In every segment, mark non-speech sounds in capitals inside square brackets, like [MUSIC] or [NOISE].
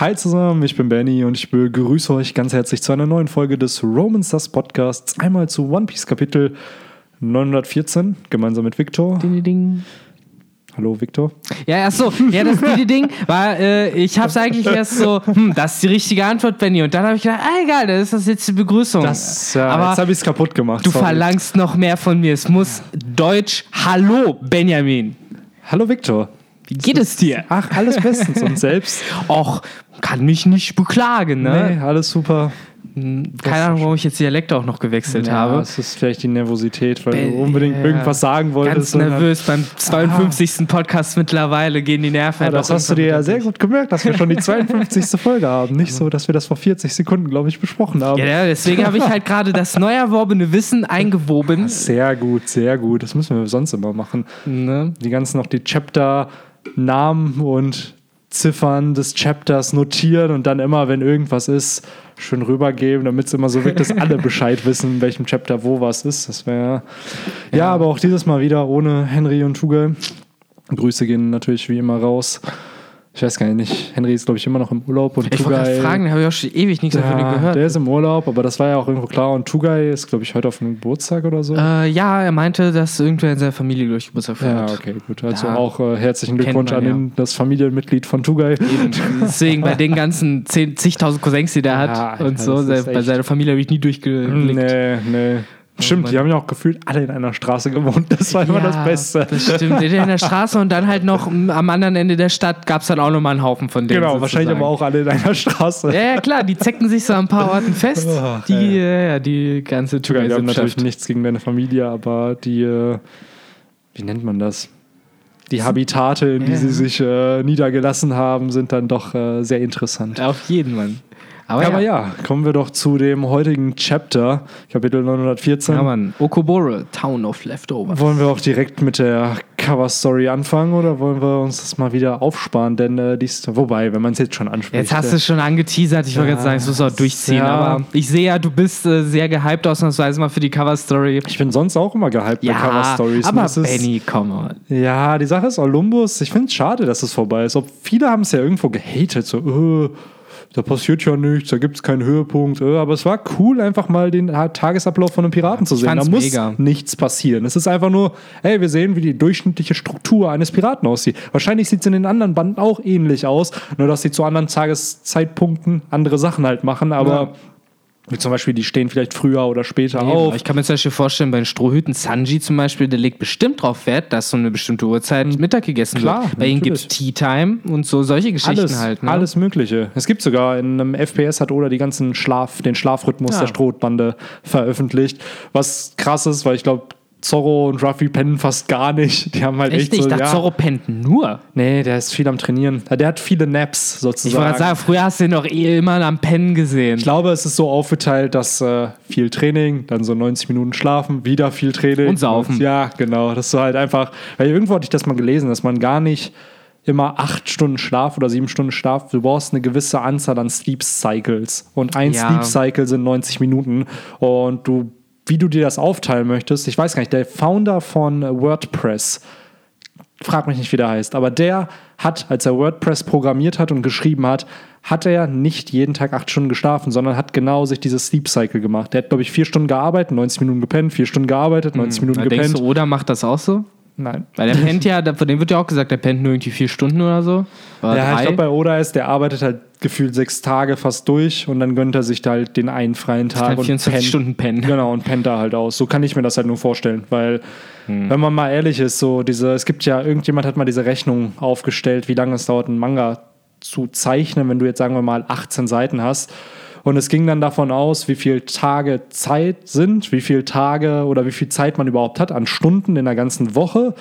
Hi zusammen, ich bin Benny und ich begrüße euch ganz herzlich zu einer neuen Folge des Roman Stars Podcasts. Einmal zu One Piece Kapitel 914, gemeinsam mit Victor. Ding, ding. Hallo Victor. Ja, ach so, ja, das Ding, Ding war, äh, ich hab's eigentlich erst so, hm, das ist die richtige Antwort, Benny. Und dann habe ich gedacht, ah, egal, das ist das jetzt die Begrüßung. Das, ja, Aber jetzt habe ich es kaputt gemacht. du sorry. verlangst noch mehr von mir. Es muss Deutsch, hallo, Benjamin. Hallo Victor. Wie geht es dir? Ach, alles bestens und selbst? [LAUGHS] Och, kann mich nicht beklagen, ne? Nee, alles super. Keine Ahnung, warum ich jetzt Dialekt auch noch gewechselt Ja, habe. es ist vielleicht die Nervosität, weil Be- du unbedingt ja. irgendwas sagen wolltest. Ganz nervös. Beim 52. Podcast mittlerweile gehen die Nerven Ja, halt das hast du dir ja sehr gut gemerkt, dass wir schon die [LAUGHS] 52. Folge haben. Nicht so, dass wir das vor 40 Sekunden, glaube ich, besprochen haben. Ja, deswegen habe ich halt gerade das [LAUGHS] neu erworbene Wissen eingewoben. Sehr gut, sehr gut. Das müssen wir sonst immer machen. Ne? Die ganzen noch die Chapter-Namen und Ziffern des Chapters notieren und dann immer, wenn irgendwas ist, schön rübergeben, damit es immer so wirkt, dass alle [LAUGHS] Bescheid wissen, in welchem Chapter wo was ist. Das wäre. Ja. aber auch dieses Mal wieder ohne Henry und Tugel. Grüße gehen natürlich wie immer raus. Ich weiß gar nicht, Henry ist, glaube ich, immer noch im Urlaub und Ich wollte Tugai- fragen, da habe ich auch schon ewig nichts mehr von ihm Ja, gehört. der ist im Urlaub, aber das war ja auch irgendwo klar. Und Tugai ist, glaube ich, heute auf einem Geburtstag oder so. Äh, ja, er meinte, dass irgendwer in seiner Familie durch Geburtstag ja, feiert. okay, gut. Also Ja. auch äh, herzlichen Glückwunsch man, an den, das Familienmitglied von Tugai. Eben. Deswegen bei den ganzen 10 zigtausend Cousins, die der [LAUGHS] Ja, hat und so, bei seiner Familie habe ich nie durchgeblickt. Nee, nee. Stimmt, die haben ja auch gefühlt alle in einer Straße gewohnt. [LAUGHS] Das war immer Ja, das Beste. Das stimmt. In der Straße und dann halt noch am anderen Ende der Stadt gab es dann auch nochmal einen Haufen von denen. Genau, wahrscheinlich aber auch alle in einer Straße. Ja, ja, klar, die zecken sich so an ein paar Orten fest. Ach, die, ja, die ganze Tugai, wir haben natürlich nichts gegen deine Familie, aber die, äh, wie nennt man das? Die Habitate, in die Ja. sie sich äh, niedergelassen haben, sind dann doch äh, sehr interessant. Auf jeden, Mann. Aber, Aber ja. ja, kommen wir doch zu dem heutigen Chapter, Kapitel 914. Ja, Mann. Okobore, Town of Leftovers. Wollen wir auch direkt mit der Cover-Story anfangen oder wollen wir uns das mal wieder aufsparen? Denn äh, dies, wobei, wenn man es jetzt schon anspricht. Jetzt hast du äh, es schon angeteasert. Ich wollte Ja, gerade sagen, es muss auch durchziehen. ja. Aber ich sehe ja, du bist äh, sehr gehypt ausnahmsweise mal für die Cover-Story. ich bin sonst auch immer gehypt bei Cover-Stories. aber das ist- Benny, come on. Ja, die Sache ist, Olympus, ich finde es schade, dass es vorbei ist. Ob, viele haben es ja irgendwo gehatet, so, äh, da passiert ja nichts, da gibt es keinen Höhepunkt. Äh, aber es war cool, einfach mal den Tagesablauf von einem Piraten zu sehen. Da muss mega. nichts passieren. Es ist einfach nur, hey, wir sehen, wie die durchschnittliche Struktur eines Piraten aussieht. Wahrscheinlich sieht es in den anderen Banden auch ähnlich aus, nur dass sie zu anderen Tageszeitpunkten andere Sachen halt machen. Aber Ja. Wie zum Beispiel, die stehen vielleicht früher oder später Eben. auf. Ich kann mir zum Beispiel vorstellen, bei den Strohhüten, Sanji zum Beispiel, der legt bestimmt drauf Wert, dass so eine bestimmte Uhrzeit Mittag gegessen Hm. Klar, wird. Bei ihnen gibt es. Tea Time und so solche Geschichten alles, halt. Ne? alles Mögliche. Es gibt sogar in einem FPS hat Oda die ganzen Schlaf, den Schlafrhythmus Ja. der Strohbande veröffentlicht. Was krass ist, weil ich glaube, Zorro und Ruffy pennen fast gar nicht. Die haben halt echt, Echt nicht? so, Ich dachte, ja, Zorro pennt nur. Nee, der ist viel am Trainieren. Der hat viele Naps Ich sozusagen. wollte gerade sagen, früher hast du ihn doch eh immer am Pennen gesehen. ich glaube, es ist so aufgeteilt, dass äh, viel Training, dann so 90 Minuten schlafen, wieder viel Training. Und saufen. Ja, genau. Das ist so halt einfach, weil irgendwo hatte ich das mal gelesen, dass man gar nicht immer acht Stunden Schlaf oder sieben Stunden Schlaf, du brauchst eine gewisse Anzahl an Sleep Cycles. Und ein Ja. Sleep Cycle sind 90 Minuten. Und du, wie du dir das aufteilen möchtest, ich weiß gar nicht, der Founder von WordPress, frag mich nicht, wie der heißt, aber der hat, als er WordPress programmiert hat und geschrieben hat, hat er nicht jeden Tag acht Stunden geschlafen, sondern hat genau sich dieses Sleep Cycle gemacht. Der hat, glaube ich, vier Stunden gearbeitet, 90 Minuten gepennt, vier Stunden gearbeitet, 90 Minuten Da denkst gepennt. du, Oda macht das auch so? Nein. Weil der pennt ja, von dem wird ja auch gesagt, der pennt nur irgendwie vier Stunden oder so. Oder Ja, ich drei. glaube, bei Oda ist, der arbeitet halt gefühlt sechs Tage fast durch und dann gönnt er sich da halt den einen freien Tag halt und 24 pennt. Stunden pennen. Genau, und pennt da halt aus. So kann ich mir das halt nur vorstellen, weil, Hm. wenn man mal ehrlich ist, so diese, es gibt ja, irgendjemand hat mal diese Rechnung aufgestellt, wie lange es dauert, einen Manga zu zeichnen, wenn du jetzt sagen wir mal 18 Seiten hast. Und es ging dann davon aus, wie viele Tage Zeit sind, wie viele Tage oder wie viel Zeit man überhaupt hat an Stunden in der ganzen Woche.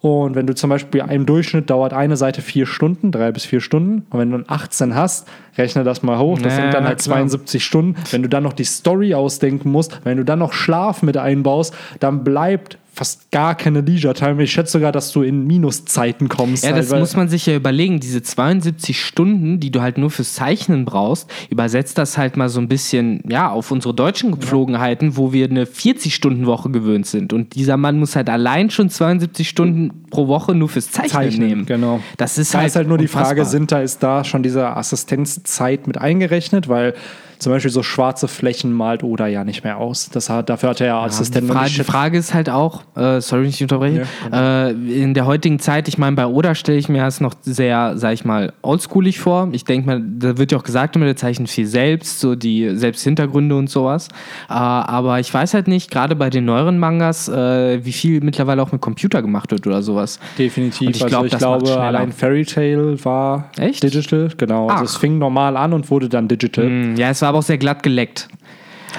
Und wenn du zum Beispiel im Durchschnitt dauert eine Seite vier Stunden, drei bis vier Stunden. Und wenn du einen 18 hast, rechne das mal hoch. Das Ja, sind dann halt klar. 72 Stunden. Wenn du dann noch die Story ausdenken musst, wenn du dann noch Schlaf mit einbaust, dann bleibt fast gar keine Leisure-Time. Ich schätze sogar, dass du in Minuszeiten kommst. Ja, das halt, weil- muss man sich ja überlegen. Diese 72 Stunden, die du halt nur fürs Zeichnen brauchst, übersetzt das halt mal so ein bisschen, ja, auf unsere deutschen Gepflogenheiten, wo wir eine 40-Stunden-Woche gewöhnt sind. Und dieser Mann muss halt allein schon 72 Stunden pro Woche nur fürs Zeichnen, Zeichnen, nehmen. genau. Das ist Da halt ist halt nur die Frage, unfassbar. sind da, ist da schon diese Assistenzzeit mit eingerechnet? Weil zum Beispiel so schwarze Flächen malt Oda ja nicht mehr aus. Das hat, dafür hat er ja Die, Assistenten. Fra die ich schätze- Frage ist halt auch, äh, sorry, wenn ich unterbreche, äh, in der heutigen Zeit, ich meine, bei Oda stelle ich mir das noch sehr, sag ich mal, oldschoolig vor. Ich denke mal, da wird ja auch gesagt, immer der zeichnet viel selbst, so die selbst Hintergründe und sowas. Äh, aber ich weiß halt nicht, gerade bei den neueren Mangas, äh, wie viel mittlerweile auch mit Computer gemacht wird oder sowas. Definitiv. Und ich also glaub, ich das macht glaube, allein Fairy Tail war Echt? digital. Genau. Also es fing normal an und wurde dann digital. Hm, Ja, es war aber auch sehr glatt geleckt.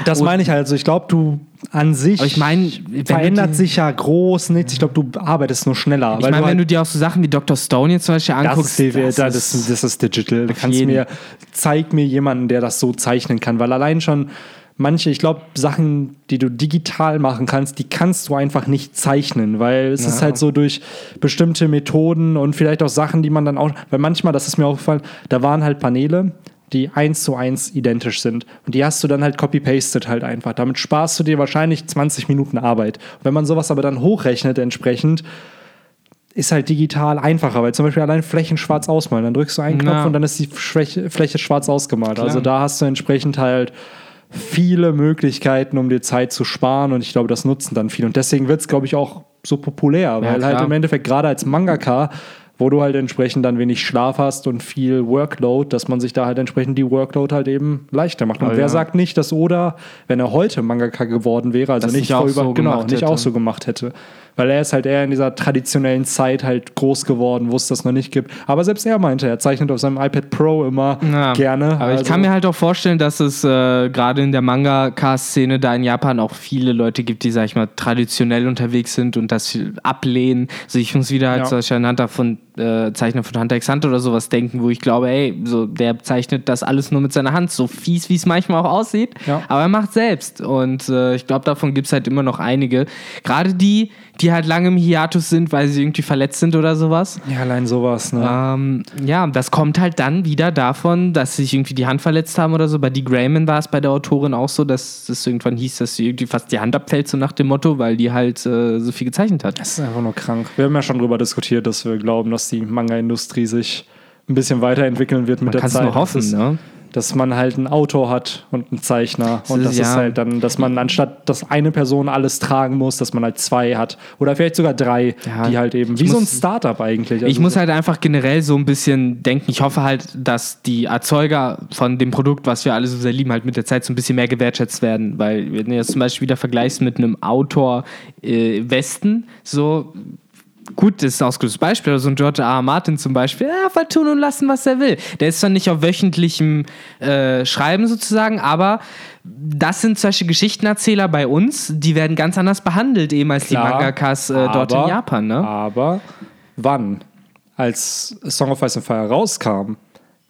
Das meine ich halt. Also ich glaube, du an sich Aber ich du verändert die- sich ja groß nichts. Ich glaube, du arbeitest nur schneller. Ich meine, du wenn du halt, dir auch so Sachen wie Dr. Stone jetzt zum Beispiel das anguckst, ist, das, das, ist, das ist digital. Du kannst jeden. mir, zeig mir jemanden, der das so zeichnen kann, weil allein schon manche, ich glaube, Sachen, die du digital machen kannst, die kannst du einfach nicht zeichnen, weil es ist halt so durch bestimmte Methoden und vielleicht auch Sachen, die man dann auch, weil manchmal, das ist mir aufgefallen, da waren halt Paneele, die eins zu eins identisch sind. Und die hast du dann halt copy-pasted halt einfach. Damit sparst du dir wahrscheinlich 20 Minuten Arbeit. Und wenn man sowas aber dann hochrechnet entsprechend, ist halt digital einfacher, weil zum Beispiel allein Flächen schwarz ausmalen, dann drückst du einen Knopf Ja. und dann ist die Fläche, Fläche schwarz ausgemalt. Klar. Also da hast du entsprechend halt viele Möglichkeiten, um dir Zeit zu sparen und ich glaube, das nutzen dann viele. Und deswegen wird es, glaube ich, auch so populär, weil halt klar. im Endeffekt gerade als Mangaka, wo du halt entsprechend dann wenig Schlaf hast und viel Workload, dass man sich da halt entsprechend die Workload halt eben leichter macht. Und Oh, wer ja. sagt nicht, dass Oda, wenn er heute Mangaka geworden wäre, also Das nicht nicht auch über, so genau, nicht auch so gemacht hätte. Weil er ist halt eher in dieser traditionellen Zeit halt groß geworden, wo es das noch nicht gibt. Aber selbst er meinte, er zeichnet auf seinem iPad Pro immer Ja, gerne. Aber ich Also- kann mir halt auch vorstellen, dass es äh, gerade in der Manga-Szene da in Japan auch viele Leute gibt, die, sag ich mal, traditionell unterwegs sind und das ablehnen. Also ich muss wieder halt Ja. zum Beispiel an Hunter von äh, Zeichner von Hunter x Hunter oder sowas denken, wo ich glaube, ey, so der zeichnet das alles nur mit seiner Hand, so fies, wie es manchmal auch aussieht. Ja. Aber er macht selbst. Und äh, ich glaube, davon gibt es halt immer noch einige. Gerade die, die halt lange im Hiatus sind, weil sie irgendwie verletzt sind oder sowas. Ja, allein sowas, ne? Ähm, ja, das kommt halt dann wieder davon, dass sie sich irgendwie die Hand verletzt haben oder so. Bei Dee Grayman war es bei der Autorin auch so, dass es irgendwann hieß, dass sie irgendwie fast die Hand abfällt, so nach dem Motto, weil die halt äh, so viel gezeichnet hat. Das ist einfach nur krank. Wir haben ja schon darüber diskutiert, dass wir glauben, dass die Manga-Industrie sich ein bisschen weiterentwickeln wird mit Man der kann es Zeit. nur hoffen, ne? Dass man halt einen Autor hat und einen Zeichner. Und das ja. ist halt dann, dass man anstatt, dass eine Person alles tragen muss, dass man halt zwei hat. Oder vielleicht sogar drei, Ja, die halt eben, ich wie so ein muss- Startup eigentlich. Ich Also muss so- halt einfach generell so ein bisschen denken. Ich hoffe halt, dass die Erzeuger von dem Produkt, was wir alle so sehr lieben, halt mit der Zeit so ein bisschen mehr gewertschätzt werden. Weil, wenn du jetzt zum Beispiel wieder vergleichst mit einem Autor äh, Westen, so gut, das ist ein ausgelöstes Beispiel, also ein George R. R. Martin zum Beispiel, ja, voll tun und lassen, was er will. Der ist zwar nicht auf wöchentlichem äh, Schreiben sozusagen, aber das sind Beispiel Geschichtenerzähler bei uns, die werden ganz anders behandelt, eben als Klar, die Mangakas äh, dort in aber- Japan, ne? Aber wann? Als Song of Ice and Fire rauskam,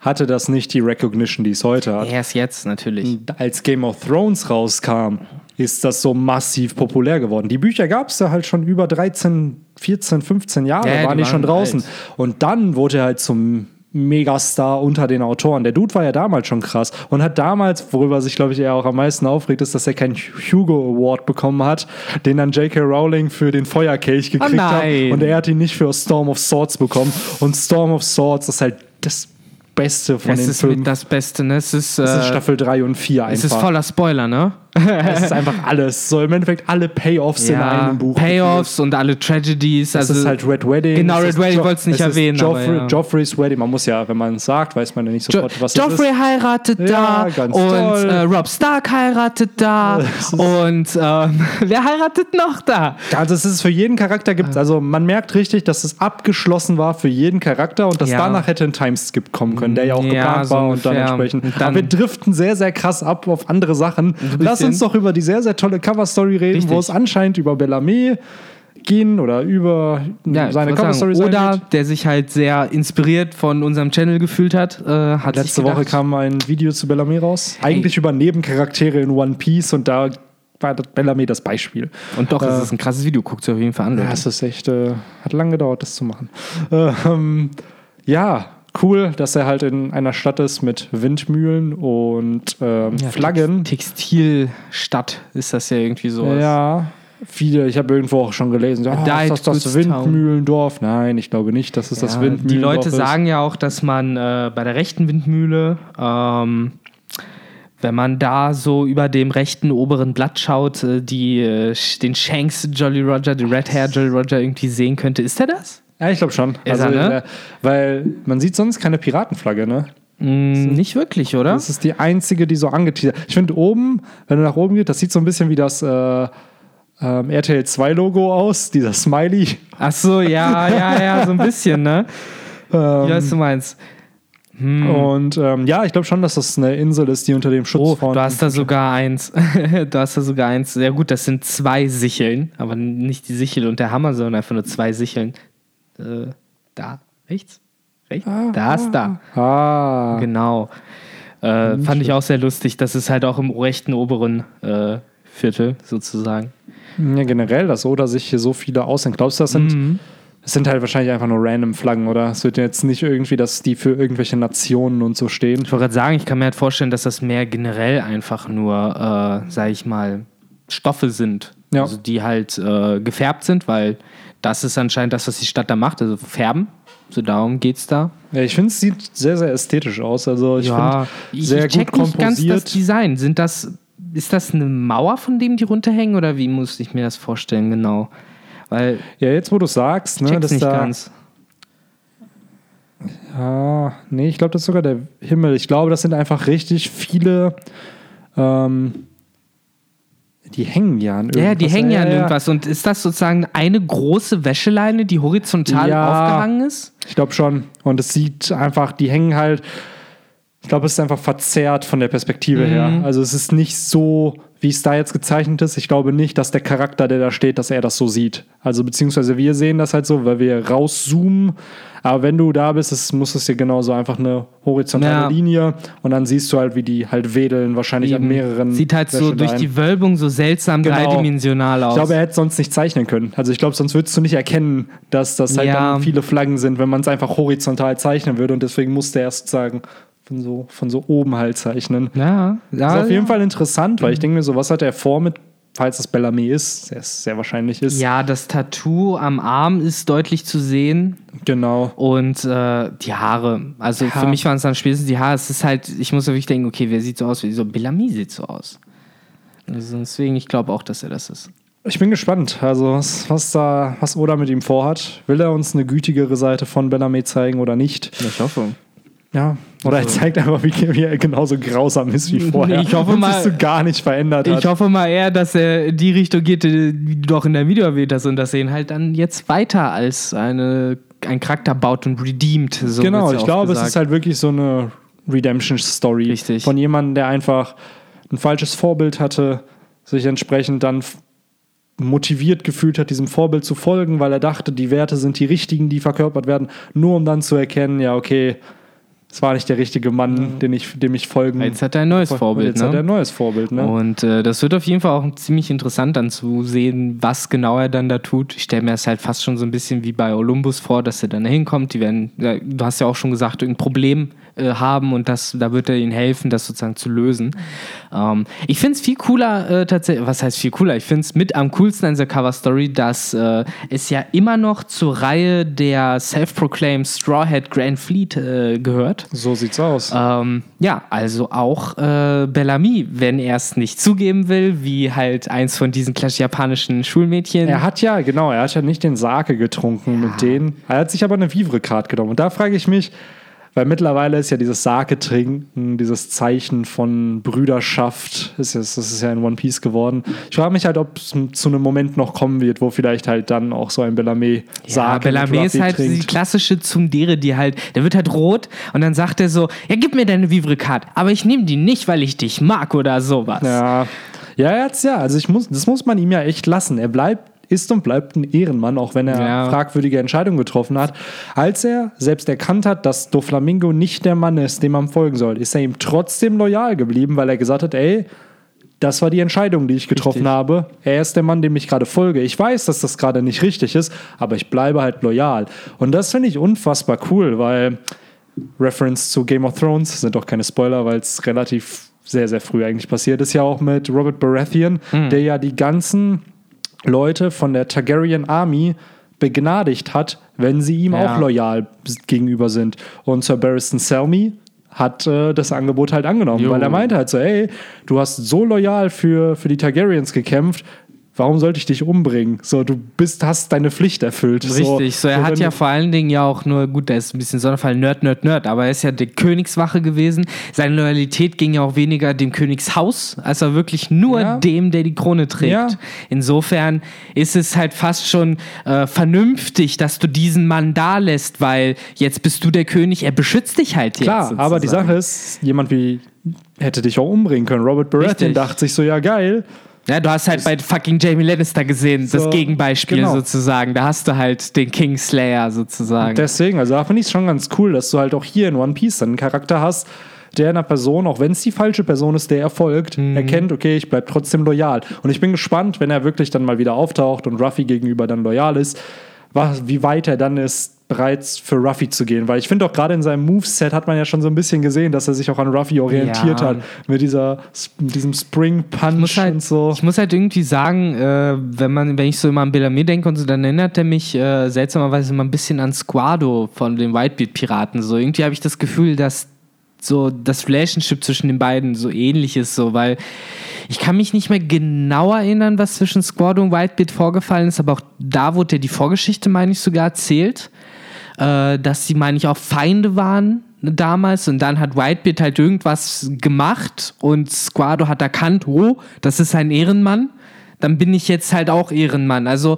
hatte das nicht die Recognition, die es heute hat. Erst jetzt natürlich. als Game of Thrones rauskam, ist das so massiv populär geworden. Die Bücher gab es da halt schon über 13, 14, 15 Jahre, Ja, ja, waren die die schon draußen. alt. Und dann wurde er halt zum Megastar unter den Autoren. Der Dude war ja damals schon krass und hat damals, worüber sich, glaube ich, er auch am meisten aufregt, ist, dass er keinen Hugo Award bekommen hat, den dann J.K. Rowling für den Feuerkelch gekriegt hat. nein. Und er hat ihn nicht für Storm of Swords bekommen. Und Storm of Swords ist halt das Beste von Das den ist Filmen. mit das Beste, ne? Es ist, äh, Das ist Staffel 3 und 4 einfach. es ist voller Spoiler, ne? Es ist einfach alles. So im Endeffekt alle Payoffs in einem Buch. Payoffs und alle Tragedies. Es Also, ist halt Red Wedding. Genau, es Red Wedding Jo- wollte es nicht es ist erwähnen, aber Joffrey, ja. Joffreys Wedding. Man muss ja, wenn man es sagt, weiß man ja nicht jo sofort, was Joffrey es ist. heiratet Ja, da ganz und toll. äh, Rob Stark heiratet da [LAUGHS] und ähm, [LAUGHS] wer heiratet noch da? Also es ist für jeden Charakter gibt, also man merkt richtig, dass es abgeschlossen war für jeden Charakter und dass Ja. danach hätte ein Timeskip kommen können, der ja auch Ja, geplant so war und dann entsprechend. Dann- Aber wir driften sehr, sehr krass ab auf andere Sachen. Lass bisschen. uns doch über die sehr, sehr tolle Cover-Story reden, Richtig. wo es anscheinend über Bellamy ging oder über Ja, ich seine Cover-Story sein Oder wird. der sich halt sehr inspiriert von unserem Channel gefühlt hat, äh, hat Letzte Woche kam ein Video zu Bellamy raus. Eigentlich über Nebencharaktere in One Piece und da war Bellamy das Beispiel. Und doch, Äh, es ist ein krasses Video. Guckt es auf jeden Fall an. Ja, es ist echt, äh, hat lange gedauert, das zu machen. Ähm, ja, cool, dass er halt in einer Stadt ist mit Windmühlen und ähm, Ja, Flaggen. Textilstadt ist das ja irgendwie so. Ja, viele, ich habe irgendwo auch schon gelesen, ja, Died ist das das. Windmühlendorf? Nein, ich glaube nicht, dass es das Ja, Windmühlendorf die Leute ist. sagen ja auch, dass man äh, bei der rechten Windmühle, ähm, wenn man da so über dem rechten oberen Blatt schaut, äh, die, äh, den Shanks Jolly Roger, die Red Hair Jolly Roger irgendwie sehen könnte. Ist der das? Ja, ich glaube schon. Ist er, ne? äh, weil man sieht sonst keine Piratenflagge, ne? Mm, nicht wirklich, oder? Das ist die einzige, die so angeteasert. Ich finde oben, wenn du nach oben gehst, das sieht so ein bisschen wie das äh, ähm, RTL 2 Logo aus, dieser Smiley. Ach so, ja, ja, ja, so ein bisschen, ne? [LAUGHS] Ähm, Ich weiß, was du meinst. Und ähm, ja, ich glaube schon, dass das eine Insel ist, die unter dem Schutz Oh, von. du hast da sogar eins. [LAUGHS] du hast da sogar eins. Sehr gut, das sind zwei Sicheln, aber nicht die Sichel und der Hammer, sondern einfach nur zwei Sicheln. Äh, da, rechts? Rechts? da ist da. ah, Genau. Äh, fand ich auch sehr lustig. Das ist halt auch im rechten oberen äh, Viertel sozusagen. ja, generell, dass Oda sich hier so viele aushängt. Glaubst du, das sind, Mhm. das sind halt wahrscheinlich einfach nur random Flaggen, oder? Es wird jetzt nicht irgendwie, dass die für irgendwelche Nationen und so stehen. Ich wollte gerade sagen, ich kann mir halt vorstellen, dass das mehr generell einfach nur, äh, sag ich mal, Stoffe sind. Ja. Also die halt äh, gefärbt sind, weil das ist anscheinend das, was die Stadt da macht, also färben. So darum geht's da. Ja, ich finde, es sieht sehr, sehr ästhetisch aus. Also ich ja, finde, sehr ich check gut nicht ganz das. Design. Sind das, ist das eine Mauer, von dem die runterhängen oder wie muss ich mir das vorstellen genau? Weil Ja, jetzt wo du sagst, ne, dass nicht da, ganz. Ah, nee, ich glaube, das ist sogar der Himmel. Ich glaube, das sind einfach richtig viele. Ähm, die hängen ja an irgendwas. Ja, die hängen ja an irgendwas. Und ist das sozusagen eine große Wäscheleine, die horizontal Ja. aufgehangen ist? Ich glaube schon. Und es sieht einfach, die hängen halt. Ich glaube, es ist einfach verzerrt von der Perspektive Mhm. her. Also es ist nicht so, wie es da jetzt gezeichnet ist. Ich glaube nicht, dass der Charakter, der da steht, dass er das so sieht. Also beziehungsweise wir sehen das halt so, weil wir rauszoomen. Aber wenn du da bist, es muss es dir genauso einfach eine horizontale Ja. Linie und dann siehst du halt, wie die halt wedeln, wahrscheinlich an mehreren. Sieht halt so durch Wäscheleinen. die Wölbung so seltsam Genau. dreidimensional aus. Ich glaube, er hätte sonst nicht zeichnen können. Also ich glaube, sonst würdest du nicht erkennen, dass das halt Ja. dann viele Flaggen sind, wenn man es einfach horizontal zeichnen würde. Und deswegen musste er erst sagen, von so, von so oben halt zeichnen. ja, ja, ist auf jeden Fall interessant, weil ich denke mir so, was hat er vor mit, falls das Bellamy ist, sehr, sehr wahrscheinlich ist. Ja, das Tattoo am Arm ist deutlich zu sehen Genau. und äh, die Haare. Also Ja. für mich waren es dann spätestens die Haare. Es ist halt, ich muss wirklich denken, okay, wer sieht so aus? Wie so Bellamy sieht so aus. Also deswegen, ich glaube auch, dass er das ist. Ich bin gespannt, also was, was da, was Oda mit ihm vorhat. Will er uns eine gütigere Seite von Bellamy zeigen oder nicht? Ich hoffe. Ja. Oder er zeigt einfach, wie, wie er genauso grausam ist wie vorher. Ich hoffe mal- so gar nicht verändert hat. Ich hoffe mal eher, dass er die Richtung geht, die du doch in der Video erwähnt hast und dass er ihn halt dann jetzt weiter als eine, ein Charakter baut und redeemt. So genau, ich glaube, es gesagt. ist halt wirklich so eine Redemption-Story Richtig. von jemandem, der einfach ein falsches Vorbild hatte, sich entsprechend dann motiviert gefühlt hat, diesem Vorbild zu folgen, weil er dachte, die Werte sind die richtigen, die verkörpert werden, nur um dann zu erkennen, ja, okay, es war nicht der richtige Mann, den ich, dem ich folgen Jetzt hat er ein neues Vorbild. Jetzt hat er ein Ne? neues Vorbild, ne? Und äh, das wird auf jeden Fall auch ziemlich interessant dann zu sehen, was genau er dann da tut. Ich stelle mir das halt fast schon so ein bisschen wie bei Olympus vor, dass er dann da hinkommt. Die werden, du hast ja auch schon gesagt, ein Problem äh, haben und das, da wird er ihnen helfen, das sozusagen zu lösen. Ähm, ich finde es viel cooler, äh, tatsächlich, was heißt viel cooler? Ich finde es mit am coolsten an dieser Cover-Story, dass äh, es ja immer noch zur Reihe der Self-Proclaimed Strawhead Grand Fleet äh, gehört. So sieht's aus. Ähm, ja, also auch äh, Bellamy, wenn er es nicht zugeben will, wie halt eins von diesen klassisch japanischen Schulmädchen. Er hat ja, genau, er hat ja nicht den Sake getrunken mit denen. Er hat sich aber eine Vivre-Card genommen. Und da frage ich mich, weil mittlerweile ist ja dieses Sake-Trinken, dieses Zeichen von Brüderschaft, ist jetzt, das ist ja in One Piece geworden. Ich frage mich halt, ob es zu einem Moment noch kommen wird, wo vielleicht halt dann auch so ein Bellamy ja, Sake Bellamy mit ist halt die trinkt. klassische Tsundere, die halt, der wird halt rot und dann sagt er so, ja, gib mir deine Vivre-Card, aber ich nehme die nicht, weil ich dich mag oder sowas. Ja, ja, jetzt ja. Also ich muss, das muss man ihm ja echt lassen. Er bleibt, ist und bleibt ein Ehrenmann, auch wenn er Ja. fragwürdige Entscheidungen getroffen hat. Als er selbst erkannt hat, dass Doflamingo nicht der Mann ist, dem man folgen soll, ist er ihm trotzdem loyal geblieben, weil er gesagt hat, ey, das war die Entscheidung, die ich getroffen Richtig. habe. Er ist der Mann, dem ich gerade folge. Ich weiß, dass das gerade nicht richtig ist, aber ich bleibe halt loyal. Und das finde ich unfassbar cool, weil Reference zu Game of Thrones sind doch keine Spoiler, weil es relativ sehr, sehr früh eigentlich passiert ist. Ja auch mit Robert Baratheon, der ja die ganzen Leute von der Targaryen Army begnadigt hat, wenn sie ihm Ja. auch loyal gegenüber sind. Und Sir Barristan Selmy hat äh, das Angebot halt angenommen, Jo. weil er meinte halt so, ey, du hast so loyal für, für die Targaryens gekämpft, warum sollte ich dich umbringen? So, du bist, hast deine Pflicht erfüllt. Richtig, so, er so, hat wenn ja vor allen Dingen ja auch nur, gut, der ist ein bisschen Sonderfall Nerd, Nerd, Nerd, aber er ist ja der Königswache gewesen. Seine Loyalität ging ja auch weniger dem Königshaus, als er wirklich nur Ja. dem, der die Krone trägt. Ja. Insofern ist es halt fast schon äh, vernünftig, dass du diesen Mann da lässt, weil jetzt bist du der König, er beschützt dich halt jetzt. Klar, aber die. Sache ist, jemand wie hätte dich auch umbringen können. Robert Baratheon Richtig. dachte sich so, ja geil, Ja, du hast halt bei fucking Jamie Lannister gesehen, das So, Gegenbeispiel genau. sozusagen. Da hast du halt den Kingslayer sozusagen. Deswegen, also da finde ich es schon ganz cool, dass du halt auch hier in One Piece dann einen Charakter hast, der einer Person, auch wenn es die falsche Person ist, der er folgt, Mhm. erkennt, okay, ich bleibe trotzdem loyal. Und ich bin gespannt, wenn er wirklich dann mal wieder auftaucht und Ruffy gegenüber dann loyal ist, was, wie weit er dann ist, bereits für Ruffy zu gehen. Weil ich finde auch gerade in seinem Moveset hat man ja schon so ein bisschen gesehen, dass er sich auch an Ruffy orientiert Ja. hat. Mit, dieser, mit diesem Spring Punch halt, und so. Ich muss halt irgendwie sagen, äh, wenn man, wenn ich so immer an Bellarmé denke und so, dann erinnert er mich äh, seltsamerweise immer ein bisschen an Squado von den Whitebeard-Piraten. So irgendwie habe ich das Gefühl, dass so das Relationship zwischen den beiden so ähnlich ist, so, weil ich kann mich nicht mehr genau erinnern, was zwischen Squado und Whitebeard vorgefallen ist, aber auch da wurde ja die Vorgeschichte, meine ich, sogar erzählt, äh, dass sie, meine ich, auch Feinde waren damals und dann hat Whitebeard halt irgendwas gemacht und Squado hat erkannt, oh, das ist ein Ehrenmann, dann bin ich jetzt halt auch Ehrenmann. Also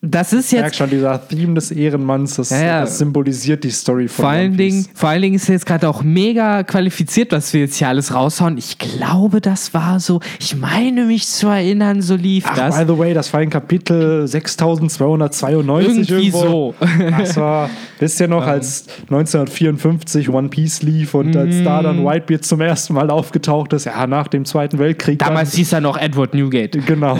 das ist Ich merke jetzt schon, dieser Theme des Ehrenmanns, das, Ja, ja. das symbolisiert die Story von vor allen. Dingen, vor allen Dingen ist jetzt gerade auch mega qualifiziert, was wir jetzt hier alles raushauen. Ich glaube, das war so, ich meine mich zu erinnern, so lief Ach, das. by the way, das war in Kapitel 6292 Irgendwie irgendwo. so. Das war, [LAUGHS] wisst ihr noch, als 1954 One Piece lief und als da dann Whitebeard zum ersten Mal aufgetaucht ist, ja, nach dem Zweiten Weltkrieg. Damals hieß er noch Edward Newgate. Genau.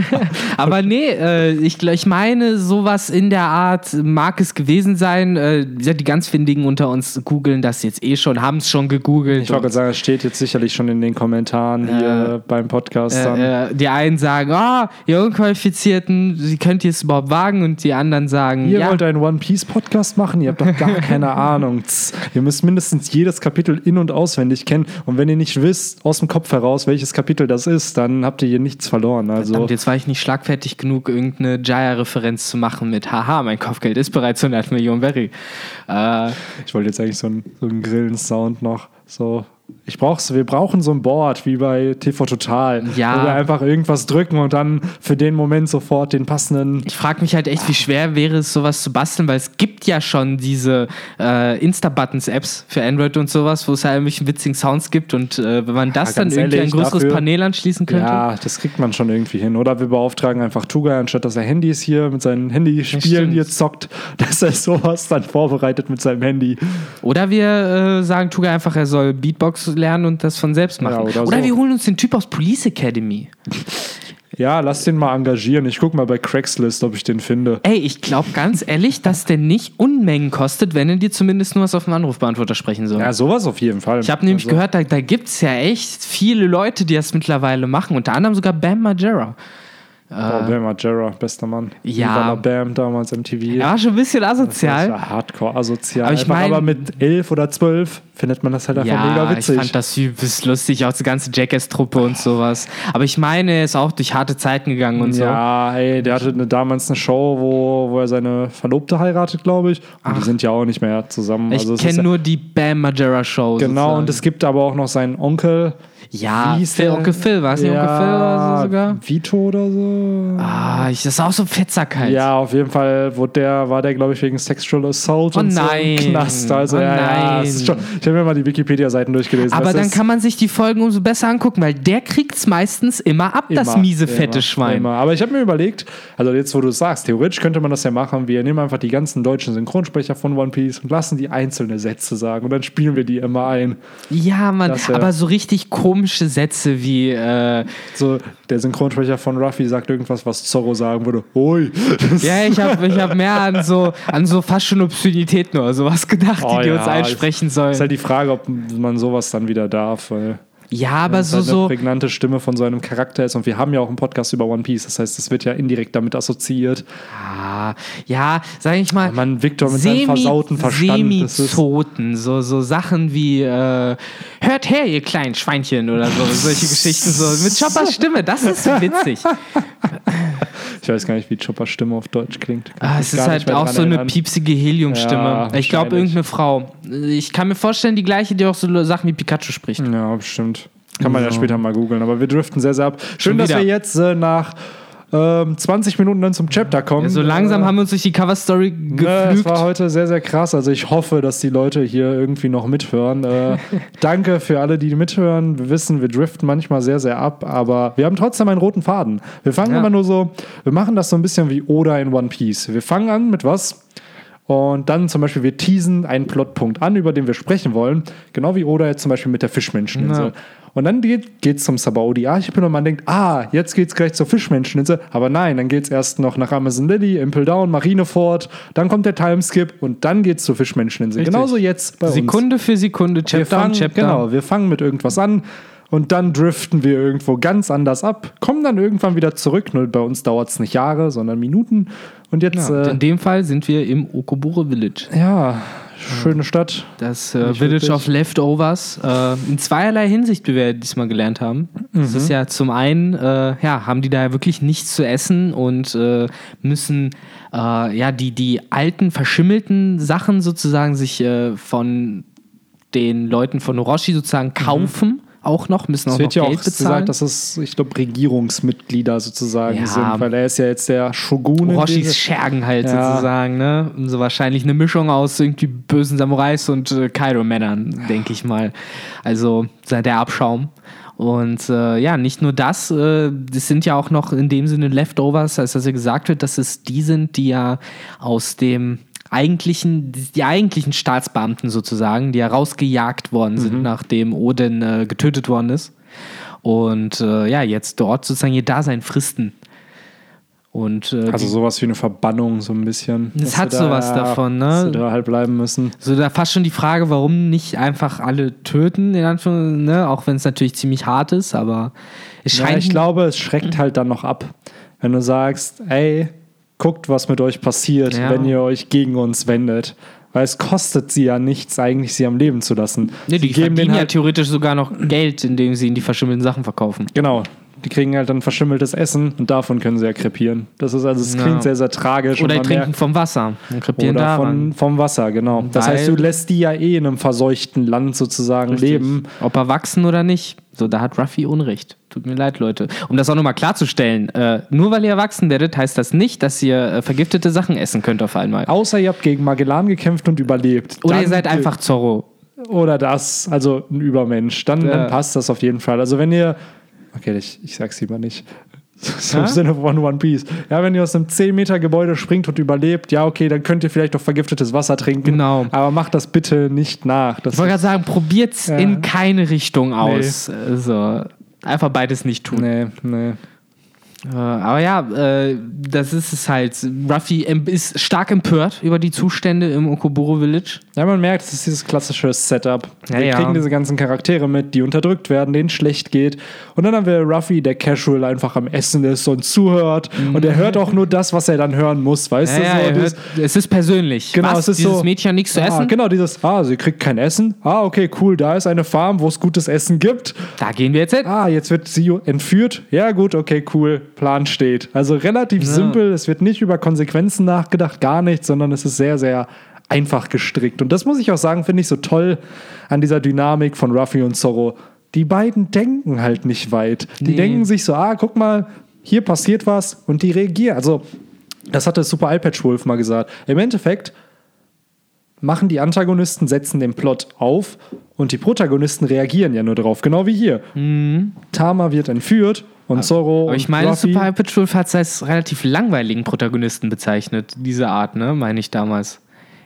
[LAUGHS] Aber nee, äh, ich, ich meine, sowas in der Art mag es gewesen sein. Äh, die ganz Findigen unter uns googeln das jetzt eh schon, haben es schon gegoogelt. Ich wollte gerade sagen, es steht jetzt sicherlich schon in den Kommentaren hier beim Podcast. dann. Äh, äh, die einen sagen, ah, ihr Unqualifizierten, wie könnt ihr es überhaupt wagen? Und die anderen sagen, Ihr ja, wollt einen One Piece Podcast machen? Ihr habt doch gar [LAUGHS] keine Ahnung. Ihr müsst mindestens jedes Kapitel in- und auswendig kennen. Und wenn ihr nicht wisst, aus dem Kopf heraus, welches Kapitel das ist, dann habt ihr hier nichts verloren. Also, Verdammt, jetzt war ich nicht schlagfertig genug, irgendeine Jaya-Referenz zu machen mit Haha, mein Kopfgeld ist bereits 100 Millionen Berry. Äh, ich wollte jetzt eigentlich so einen, so einen Grillen-Sound noch. So. Ich brauch's, wir brauchen so ein Board wie bei TV Total, Ja. wo wir einfach irgendwas drücken und dann für den Moment sofort den passenden. ich frage mich halt echt, wie schwer wäre es, sowas zu basteln, weil es gibt ja schon diese äh, Insta-Buttons-Apps für Android und sowas, wo es halt irgendwelche witzigen Sounds gibt und äh, wenn man das dann ganz irgendwie ehrlich, ein größeres dafür- Panel anschließen könnte. Ja, das kriegt man schon irgendwie hin. Oder wir beauftragen einfach Tuga, anstatt dass er Handys hier mit seinen Handyspielen hier zockt, [LAUGHS] dass er sowas dann vorbereitet mit seinem Handy. Oder wir äh, sagen Tuga einfach, er soll Beatbox lernen und das von selbst machen. Ja, oder oder so. wir holen uns den Typ aus Police Academy. Ja, lass den mal engagieren. Ich guck mal bei Craigslist, ob ich den finde. Ey, ich glaube ganz ehrlich, dass der nicht Unmengen kostet, wenn er dir zumindest nur was auf dem Anrufbeantworter sprechen soll. Ja, sowas auf jeden Fall. Ich habe nämlich Also, gehört, da, da gibt es ja echt viele Leute, die das mittlerweile machen. Unter anderem sogar Bam Margera. Boah, Bam Margera, bester Mann. Ja. Bam damals MTV. Er war schon ein bisschen Das asozial. war hardcore asozial. Aber ich mein- aber mit elf oder zwölf findet man das halt einfach mega Ja, ich witzig. fand das übelst lustig, auch die ganze Jackass-Truppe und sowas. Aber ich meine, er ist auch durch harte Zeiten gegangen und so. Ja, ey, der hatte eine, damals eine Show, wo, wo er seine Verlobte heiratet, glaube ich. Und die sind ja auch nicht mehr zusammen. Ich Also kenne ja- nur die Bam Margera Show. Genau, sozusagen. und es gibt aber auch noch seinen Onkel. Ja, Wie Phil? Onkel Phil, war es nicht Onkel Phil oder so sogar? Vito oder so? Ah, ich, das ist auch so Fetzerkeit. Ja, auf jeden Fall wurde der, war der, glaube ich, wegen Sexual Assault Oh und so nein. im Knast. Also, Oh ja, ja, es ist schon, ich habe mir mal die Wikipedia-Seiten durchgelesen. Aber Das dann kann man sich die Folgen umso besser angucken, weil der kriegt's meistens immer ab, das immer, miese, immer, fette Schwein. Immer. Aber ich habe mir überlegt, also jetzt, wo du es sagst, theoretisch könnte man das ja machen. Wir nehmen einfach die ganzen deutschen Synchronsprecher von One Piece und lassen die einzelne Sätze sagen und dann spielen wir die immer ein. Ja, Mann, Das aber so richtig komische Sätze wie, äh, So, der Synchronsprecher von Ruffy sagt irgendwas, was Zorro sagen würde. Ui. [LAUGHS] ja, ich habe ich hab mehr an so, an so fast schon Obszönitäten oder sowas gedacht, Oh die die ja, uns einsprechen sollen. Ist halt die Frage, ob man sowas dann wieder darf, weil ja, aber das so, eine so, prägnante Stimme von so einem Charakter ist. Und wir haben ja auch einen Podcast über One Piece, das heißt, es wird ja indirekt damit assoziiert. ah, ja, sag ich mal, Man, Victor mit seinem versauten Verstand. Semi-Zoten, so, so Sachen wie, äh, hört her, ihr kleinen Schweinchen oder so, solche [LAUGHS] Geschichten, so mit Choppers Stimme, das ist witzig. [LAUGHS] ich weiß gar nicht, wie Choppers Stimme auf Deutsch klingt. Ah, es ist halt auch so eine erinnern. piepsige Heliumstimme. Ja, ich glaube, irgendeine Frau. Ich kann mir vorstellen, die gleiche, die auch so Sachen wie Pikachu spricht. Ja, bestimmt. Kann man ja So. später mal googeln. Aber wir driften sehr, sehr ab. Schön, dass wir jetzt äh, nach ähm, 20 Minuten dann zum Chapter kommen. So langsam äh, haben wir uns durch die Cover-Story Ne, es geflügt. war heute sehr, sehr krass. Also ich hoffe, dass die Leute hier irgendwie noch mithören. Äh, [LAUGHS] danke für alle, die mithören. Wir wissen, wir driften manchmal sehr, sehr ab, aber wir haben trotzdem einen roten Faden. Wir fangen Ja. immer nur so, wir machen das so ein bisschen wie Oda in One Piece. Wir fangen an mit was? Und dann zum Beispiel, wir teasen einen Plotpunkt an, über den wir sprechen wollen. Genau wie Oda jetzt zum Beispiel mit der Fischmenscheninsel. Ja. Und dann geht es zum Sabaody-Archipel und man denkt, ah, jetzt geht's gleich zur Fischmenscheninsel. Aber nein, dann geht's erst noch nach Amazon Lily, Impel Down, Marineford, dann kommt der Timeskip und dann geht's zur Fischmenscheninsel. Richtig. Genauso jetzt bei uns. Sekunde für Sekunde, Wir Chapter fangen, an Chapter. genau, wir fangen mit irgendwas an und dann driften wir irgendwo ganz anders ab, kommen dann irgendwann wieder zurück. Nur bei uns dauert es nicht Jahre, sondern Minuten. Und jetzt, Ja, ja, in dem Fall sind wir im Okobure Village. äh, ja schöne Stadt. Das äh, Village wirklich. of Leftovers. Äh, in zweierlei Hinsicht, wie wir diesmal gelernt haben. Das ist ja zum einen, äh, ja, haben die da wirklich nichts zu essen und äh, müssen äh, ja die, die alten, verschimmelten Sachen sozusagen sich äh, von den Leuten von Orochi sozusagen kaufen. Auch noch, müssen auch Es noch ja Geld auch bezahlen. gesagt, dass es, ich glaube, Regierungsmitglieder sozusagen Ja. sind, weil er ist ja jetzt der Shogun. Orochis Schergen halt Ja. sozusagen, ne? Und so wahrscheinlich eine Mischung aus irgendwie bösen Samurais und äh, Kaido-Männern, denke ich mal. Also der Abschaum. Und äh, ja, nicht nur das, äh, das sind ja auch noch in dem Sinne Leftovers, als dass ja gesagt wird, dass es die sind, die ja aus dem eigentlichen, die eigentlichen Staatsbeamten sozusagen, die ja rausgejagt worden sind, Mhm. nachdem Odin äh, getötet worden ist. Und äh, ja, jetzt dort sozusagen ihr Dasein fristen. Und äh, Also sowas wie eine Verbannung, so ein bisschen. Es hat da- sowas davon, ne? Dass sie da halt bleiben müssen. So, da fast schon die Frage, warum nicht einfach alle töten, in Anführungszeichen, ne? Auch wenn es natürlich ziemlich hart ist, aber es Ja, scheint. ich glaube, es schreckt halt dann noch ab, wenn du sagst, ey, guckt, was mit euch passiert, Ja. wenn ihr euch gegen uns wendet. Weil es kostet sie ja nichts, eigentlich sie am Leben zu lassen. nee, die sie geben verdienen denen ja halt, theoretisch sogar noch Geld, indem sie ihnen die verschimmelten Sachen verkaufen. genau, die kriegen halt dann verschimmeltes Essen und davon können sie ja krepieren. Das ist also, es Ja. klingt sehr, sehr tragisch. Oder die trinken vom Wasser und krepieren oder von, vom Wasser, genau. Das Weil- heißt, du lässt die ja eh in einem verseuchten Land sozusagen Richtig. leben. Ob er wachsen oder nicht. So, da hat Ruffy Unrecht. Tut mir leid, Leute. Um das auch nochmal klarzustellen, äh, nur weil ihr erwachsen werdet, heißt das nicht, dass ihr äh, vergiftete Sachen essen könnt auf einmal. Außer ihr habt gegen Magellan gekämpft und überlebt. Oder ihr Dann- seid einfach Zorro. Oder das, also ein Übermensch. Dann, Ja. dann passt das auf jeden Fall. Also wenn ihr, okay, ich, ich sag's lieber nicht. [LAUGHS] So? Im Sinne von One Piece. Ja, wenn ihr aus einem 10 Meter Gebäude springt und überlebt, ja, okay, dann könnt ihr vielleicht auch vergiftetes Wasser trinken. Genau. Aber macht das bitte nicht nach. Das Ich wollte gerade sagen, probiert's Ja. in keine Richtung aus. Also, einfach beides nicht tun. nee, nee. Äh, aber ja, äh, das ist es halt. Ruffy ist stark empört über die Zustände im Okoburo Village. Ja, man merkt, es ist dieses klassische Setup. Ja, wir ja. kriegen diese ganzen Charaktere mit, die unterdrückt werden, denen schlecht geht. Und dann haben wir Ruffy, der casual einfach am Essen ist und zuhört. Und er hört auch nur das, was er dann hören muss, weißt Ja, du? So, hört, es ist persönlich. Genau, Was, es ist dieses so. Mädchen hat nichts zu Ah, essen? genau, dieses, ah, sie kriegt kein Essen. Ah, okay, cool, da ist eine Farm, wo es gutes Essen gibt. Da gehen wir jetzt hin. Ah, jetzt wird sie entführt. Ja, gut, okay, cool, Plan steht. Also relativ simpel, es wird nicht über Konsequenzen nachgedacht, gar nichts, sondern es ist sehr, sehr einfach gestrickt. Und das muss ich auch sagen, finde ich so toll an dieser Dynamik von Ruffy und Zorro. Die beiden denken halt nicht weit. Die Nee. denken sich so, ah, guck mal, hier passiert was und die reagieren. Also, das hatte Super iPad Wolf mal gesagt. Im Endeffekt machen die Antagonisten, setzen den Plot auf und die Protagonisten reagieren ja nur darauf, genau wie hier. Tama wird entführt und Zorro Mhm. Aber ich meine, Ruffy, Super Wolf hat es als relativ langweiligen Protagonisten bezeichnet, diese Art, ne, meine ich damals.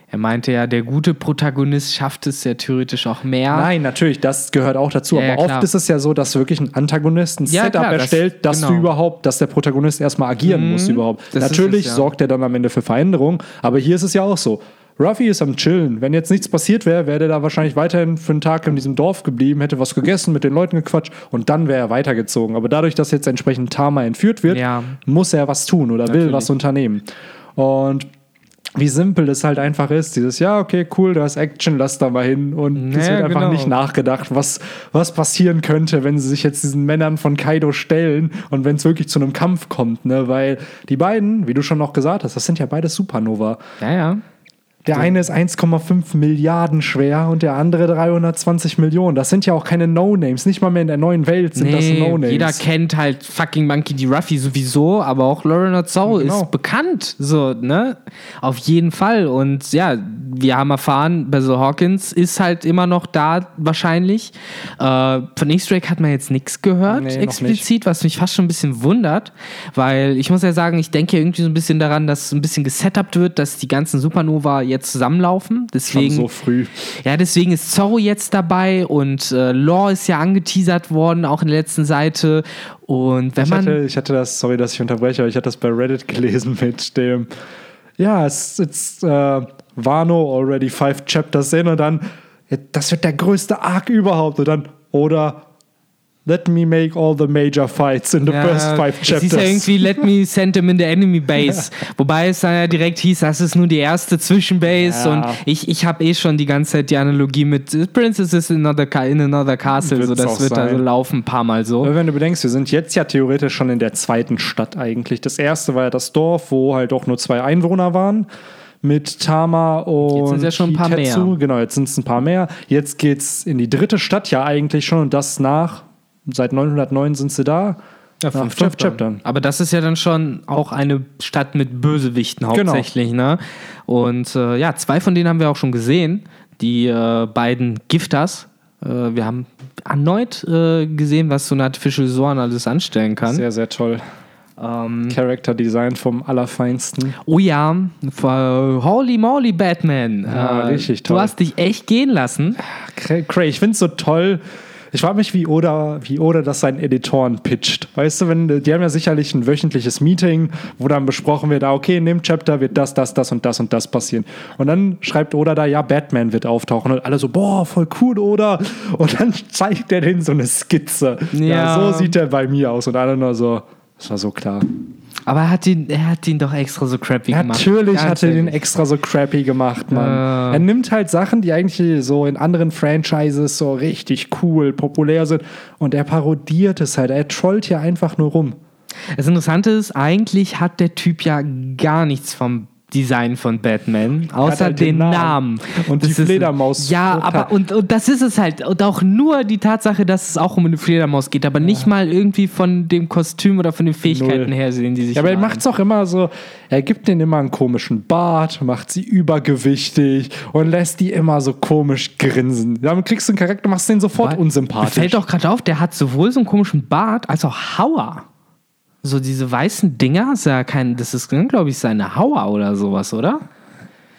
Er meinte ja, der gute Protagonist schafft es ja theoretisch auch mehr. Nein, natürlich, das gehört auch dazu. Ja, ja, aber oft klar. ist es ja so, dass wirklich ein Antagonist ein Ja, Setup klar, das- erstellt, dass du genau. überhaupt, dass der Protagonist erstmal agieren muss überhaupt. das natürlich es, ja. sorgt er dann am Ende für Veränderung, aber hier ist es ja auch so. Ruffy ist am Chillen. Wenn jetzt nichts passiert wäre, wäre der da wahrscheinlich weiterhin für einen Tag in diesem Dorf geblieben, hätte was gegessen, mit den Leuten gequatscht und dann wäre er weitergezogen. Aber dadurch, dass jetzt entsprechend Tama entführt wird, Ja. muss er was tun oder will Natürlich. was unternehmen. Und wie simpel es halt einfach ist, dieses, ja, okay, cool, da ist Action, lass da mal hin. Und es Ja, wird einfach genau. nicht nachgedacht, was, was passieren könnte, wenn sie sich jetzt diesen Männern von Kaido stellen und wenn es wirklich zu einem Kampf kommt, ne? Weil die beiden, wie du schon noch gesagt hast, das sind ja beide Supernova. Ja, ja. Der eine ist 1,5 Milliarden schwer und der andere 320 Millionen. Das sind ja auch keine No-Names. Nicht mal mehr in der neuen Welt sind das Nee, No-Names. jeder kennt halt fucking Monkey D. Ruffy sowieso, aber auch Lauren Zhou Genau. ist bekannt, so, ne? Auf jeden Fall. Und ja, wir haben erfahren, Basil Hawkins ist halt immer noch da, wahrscheinlich. Äh, von X-Drake hat man jetzt nichts gehört, Nee, explizit, was mich fast schon ein bisschen wundert, weil ich muss ja sagen, ich denke irgendwie so ein bisschen daran, dass ein bisschen gesetupt wird, dass die ganzen Supernova jetzt zusammenlaufen. Schon Deswegen so früh. ja, deswegen ist Zorro jetzt dabei und äh, Law ist ja angeteasert worden, auch in der letzten Seite. Und wenn Ich man. hatte, ich hatte das, sorry, dass ich unterbreche, aber ich hatte das bei Reddit [LAUGHS] gelesen mit dem, ja, it's, it's uh, Wano already five chapters in und dann, das wird der größte Arc überhaupt und dann, oder let me make all the major fights in the first five es chapters. hieß ja irgendwie, let me send him in the enemy base. [LAUGHS] Wobei es dann ja direkt hieß, das ist nur die erste Zwischenbase. Ja. Und ich, ich habe eh schon die ganze Zeit die Analogie mit äh, Princess is in another, in another castle. Wird's So, das wird da so sein. laufen, ein paar Mal so. Aber wenn du bedenkst, wir sind jetzt ja theoretisch schon in der zweiten Stadt eigentlich. Das erste war ja das Dorf, wo halt auch nur zwei Einwohner waren. Mit Tama und Jetzt sind's ja schon ein paar Hitetsu. mehr. Genau, jetzt sind es ein paar mehr. Jetzt geht's in die dritte Stadt ja eigentlich schon und das nach, seit 909 sind sie da. Ja, nach fünf Chaptern. Aber das ist ja dann schon auch eine Stadt mit Bösewichten Genau. hauptsächlich, ne? Und äh, ja, zwei von denen haben wir auch schon gesehen. Die äh, beiden Gifters. Äh, wir haben erneut äh, gesehen, was so ein Artificial Zorn alles anstellen kann. Sehr, sehr toll. Ähm, Character Design vom Allerfeinsten. oh ja, für- holy moly, Batman. Ja, richtig toll. Du hast dich echt gehen lassen. Cray, ich finde es so toll. Ich frage mich, wie Oda, wie Oda das seinen Editoren pitcht. Weißt du, wenn, die haben ja sicherlich ein wöchentliches Meeting, wo dann besprochen wird, ah, okay, in dem Chapter wird das, das, das und das und das passieren. Und dann schreibt Oda da, ja, Batman wird auftauchen. Und alle so, boah, voll cool, Oda. Und dann zeigt er denen so eine Skizze. Ja, Ja. so sieht er bei mir aus. Und alle nur so, das war so klar. Aber er hat ihn, er hat ihn doch extra so crappy gemacht. Natürlich hat er den extra so crappy gemacht, Mann. Äh. Er nimmt halt Sachen, die eigentlich so in anderen Franchises so richtig cool, populär sind und er parodiert es halt. Er trollt hier einfach nur rum. Das Interessante ist, eigentlich hat der Typ ja gar nichts vom Design von Batman, außer halt den, den Namen. Und die Das ist- Fledermaus- Ja, aber und, und das ist es halt. Und auch nur die Tatsache, dass es auch um eine Fledermaus geht, aber nicht mal irgendwie von dem Kostüm oder von den Fähigkeiten Null. her sehen, die sich Ja, aber er macht es auch immer so, er gibt denen immer einen komischen Bart, macht sie übergewichtig und lässt die immer so komisch grinsen. Damit kriegst du einen Charakter, machst den sofort Mir unsympathisch. fällt doch gerade auf, der hat sowohl so einen komischen Bart als auch Hauer. So diese weißen Dinger, ist ja kein, das ist, glaube ich, seine Hauer oder sowas, oder?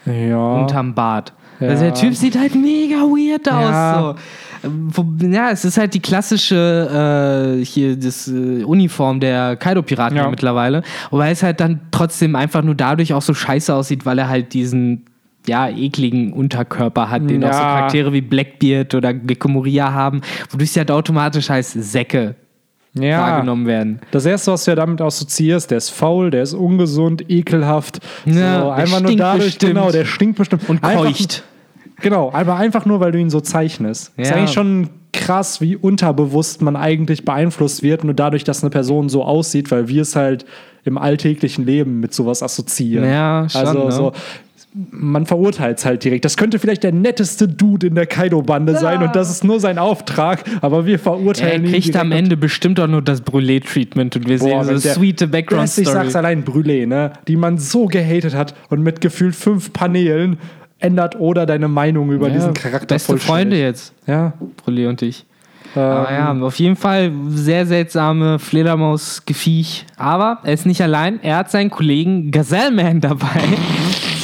ja. unterm Bart. Ja. Also der Typ sieht halt mega weird aus. Ja. So. Wo, ja, es ist halt die klassische äh, hier das äh, Uniform der Kaido-Piraten Ja. mittlerweile. Wobei es halt dann trotzdem einfach nur dadurch auch so scheiße aussieht, weil er halt diesen ja, ekligen Unterkörper hat, den auch so. Charaktere wie Blackbeard oder Gecko Moria haben, wodurch sie halt automatisch als Säcke ja. wahrgenommen werden. Das erste, was du ja damit assoziierst, der ist faul, der ist ungesund, ekelhaft. Ja, so, einfach nur dadurch, bestimmt. genau, der stinkt bestimmt. Und einfach, keucht. Genau, aber einfach nur, weil du ihn so zeichnest. Ist Ja. eigentlich schon krass, wie unterbewusst man eigentlich beeinflusst wird, nur dadurch, dass eine Person so aussieht, weil wir es halt im alltäglichen Leben mit sowas assoziieren. Ja, schon, Also ne? so, man verurteilt es halt direkt. Das könnte vielleicht der netteste Dude in der Kaido-Bande sein und das ist nur sein Auftrag, aber wir Er verurteilen ihn kriegt direkt. am Ende bestimmt auch nur das Brûlé-Treatment und wir Boah, sehen so sweete Yes, ich sag's Background-Story. allein, Brûlé, ne? Die man so gehatet hat und mit gefühlt fünf Paneelen ändert oder deine Meinung über diesen Charakter Beste. Freunde jetzt, Ja. Brûlé und ich. Ähm, Aber ja, auf jeden Fall sehr seltsame Fledermaus-Gefiech. Aber er ist nicht allein. Er hat seinen Kollegen Gazelleman dabei. [LAUGHS]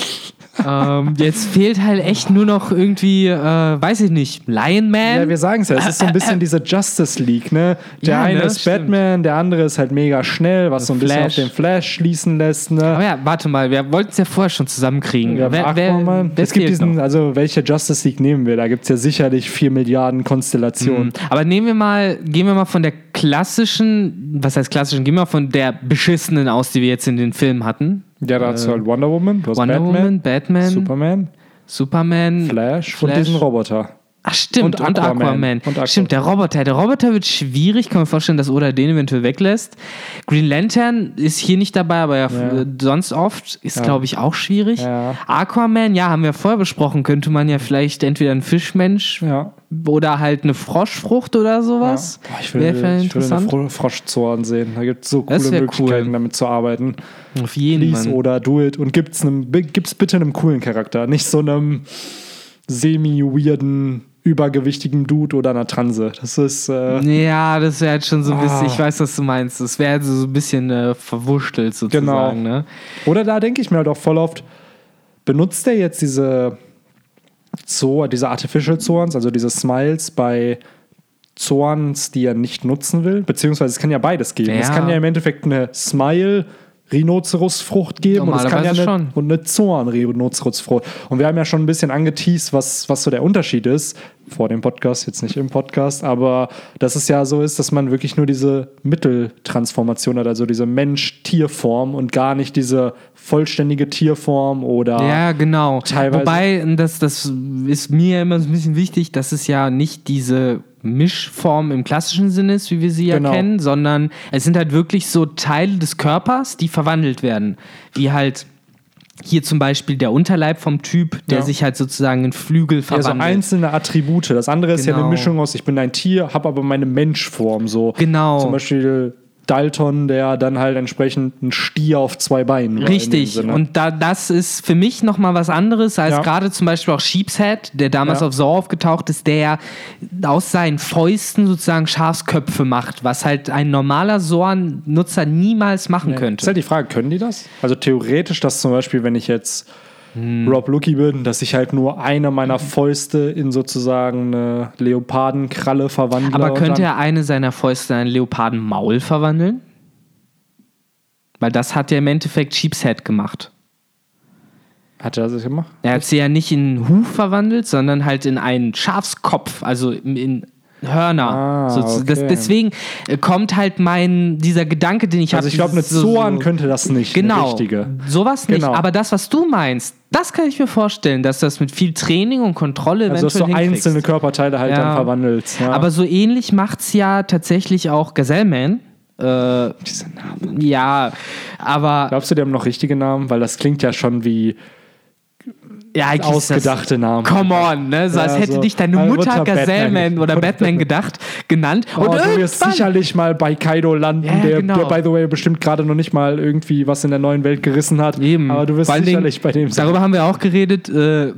ähm, jetzt fehlt halt echt nur noch irgendwie, äh, weiß ich nicht, Lion Man. Ja, wir sagen es ja, es ist so ein bisschen diese Justice League, ne? Der Ja, eine ne, ist stimmt. Batman, der andere ist halt mega schnell, was so ein bisschen auf Flash. den Flash schließen lässt, ne? Aber ja, warte mal, wir wollten es ja vorher schon zusammenkriegen. Haben wer, wer, Aquaman. wer es gibt diesen, noch? also welche Justice League nehmen wir? Da gibt es ja sicherlich 4 Milliarden Konstellationen. Mhm. Aber nehmen wir mal, gehen wir mal von der klassischen, was heißt klassischen, gehen wir mal von der beschissenen aus, die wir jetzt in den Filmen hatten. Ja, da hast du halt Wonder Woman, du hast Wonder Batman, Woman, Batman, Superman, Superman, Flash, und Flash. diesen Roboter. Ach stimmt, Und und, Aquaman. Aquaman. Und Aquaman. Stimmt, der Roboter. Der Roboter wird schwierig. Kann man vorstellen, dass Oda den eventuell weglässt. Green Lantern ist hier nicht dabei, aber ja, Ja. äh, sonst oft. Ist, Ja. glaube ich, auch schwierig. Aquaman, ja, haben wir vorher besprochen. Könnte man ja vielleicht entweder ein Fischmensch oder halt eine Froschfrucht oder sowas. Boah, ich will, Wäre ich will eine. Fro Froschzorn sehen. Da gibt es so coole Möglichkeiten, cool. damit zu arbeiten. Auf jeden Fall. oder do it und gibt's, einem, gibt's bitte einem coolen Charakter, nicht so einem semi-weirden, übergewichtigen Dude oder einer Transe. Das ist äh, Ja, das wäre halt schon so ein bisschen, Ah. ich weiß, was du meinst. Das wäre also so ein bisschen äh, verwurschtelt sozusagen. Genau. Ne? Oder da denke ich mir halt auch voll oft, benutzt der jetzt diese Zoo, diese Artificial Zorns, also diese Smiles bei Zorns, die er nicht nutzen will? Beziehungsweise es kann ja beides geben. Es Ja. kann ja im Endeffekt eine Smile Rhinoceros-Frucht geben und es kann ja eine, schon. und eine Zorn-Rhinoceros-Frucht. Und wir haben ja schon ein bisschen angeteased, was, was so der Unterschied ist. Vor dem Podcast, jetzt nicht im Podcast, aber dass es ja so ist, dass man wirklich nur diese Mitteltransformation hat, also diese Mensch-Tierform und gar nicht diese vollständige Tierform oder Ja, genau. Teilweise- Wobei, das, das ist mir immer so ein bisschen wichtig, dass es ja nicht diese Mischform im klassischen Sinne ist, wie wir sie ja Genau. kennen, sondern es sind halt wirklich so Teile des Körpers, die verwandelt werden. Wie halt hier zum Beispiel der Unterleib vom Typ, der Ja. sich halt sozusagen in Flügel verwandelt. einzelne Attribute. Das andere ist ja eine Genau. Mischung aus, ich bin ein Tier, habe aber meine Menschform. So. Genau. Zum Beispiel Dalton, der dann halt entsprechend ein Stier auf zwei Beinen war. Richtig. Und da, das ist für mich nochmal was anderes als Ja. gerade zum Beispiel auch Sheepshead, der damals Ja. auf Saw aufgetaucht ist, der aus seinen Fäusten sozusagen Schafsköpfe macht, was halt ein normaler Saw-Nutzer niemals machen Ist könnte. halt die Frage, können die das? Also theoretisch, dass zum Beispiel, wenn ich jetzt Hm. Rob Lucky bin, dass ich halt nur eine meiner Fäuste in sozusagen eine Leopardenkralle verwandle. Aber könnte er eine seiner Fäuste in ein Leopardenmaul verwandeln? Weil das hat ja im Endeffekt Sheepshead gemacht. Hat er das gemacht? Er hat sie ja nicht in einen Huf verwandelt, sondern halt in einen Schafskopf, also in, in Hörner. Ah, So, das, okay. deswegen äh, kommt halt mein, dieser Gedanke, den ich habe. Also ich glaube, eine Zoan könnte das nicht. Genau, richtige. sowas nicht. Genau. Aber das, was du meinst, das kann ich mir vorstellen, dass das mit viel Training und Kontrolle Also dass du eventuell hinkriegst. einzelne Körperteile halt Ja. dann verwandelst. Ja. Aber so ähnlich macht es ja tatsächlich auch Gazelleman. Äh, diese Namen. ja, aber Glaubst du, die haben noch richtige Namen? Weil das klingt ja schon wie ja, ist das- ausgedachte Namen. Come on, ne? So Ja, als hätte so, dich deine meine Mutter Mutter Gazelleman Batman. oder Batman gedacht, genannt. Oh, und du wirst sicherlich mal bei Kaido landen, Ja, der, genau. der, by the way, bestimmt gerade noch nicht mal irgendwie was in der neuen Welt gerissen hat. Eben. Aber du wirst Vor sicherlich Dingen, bei dem sein. Darüber haben wir auch geredet. Äh,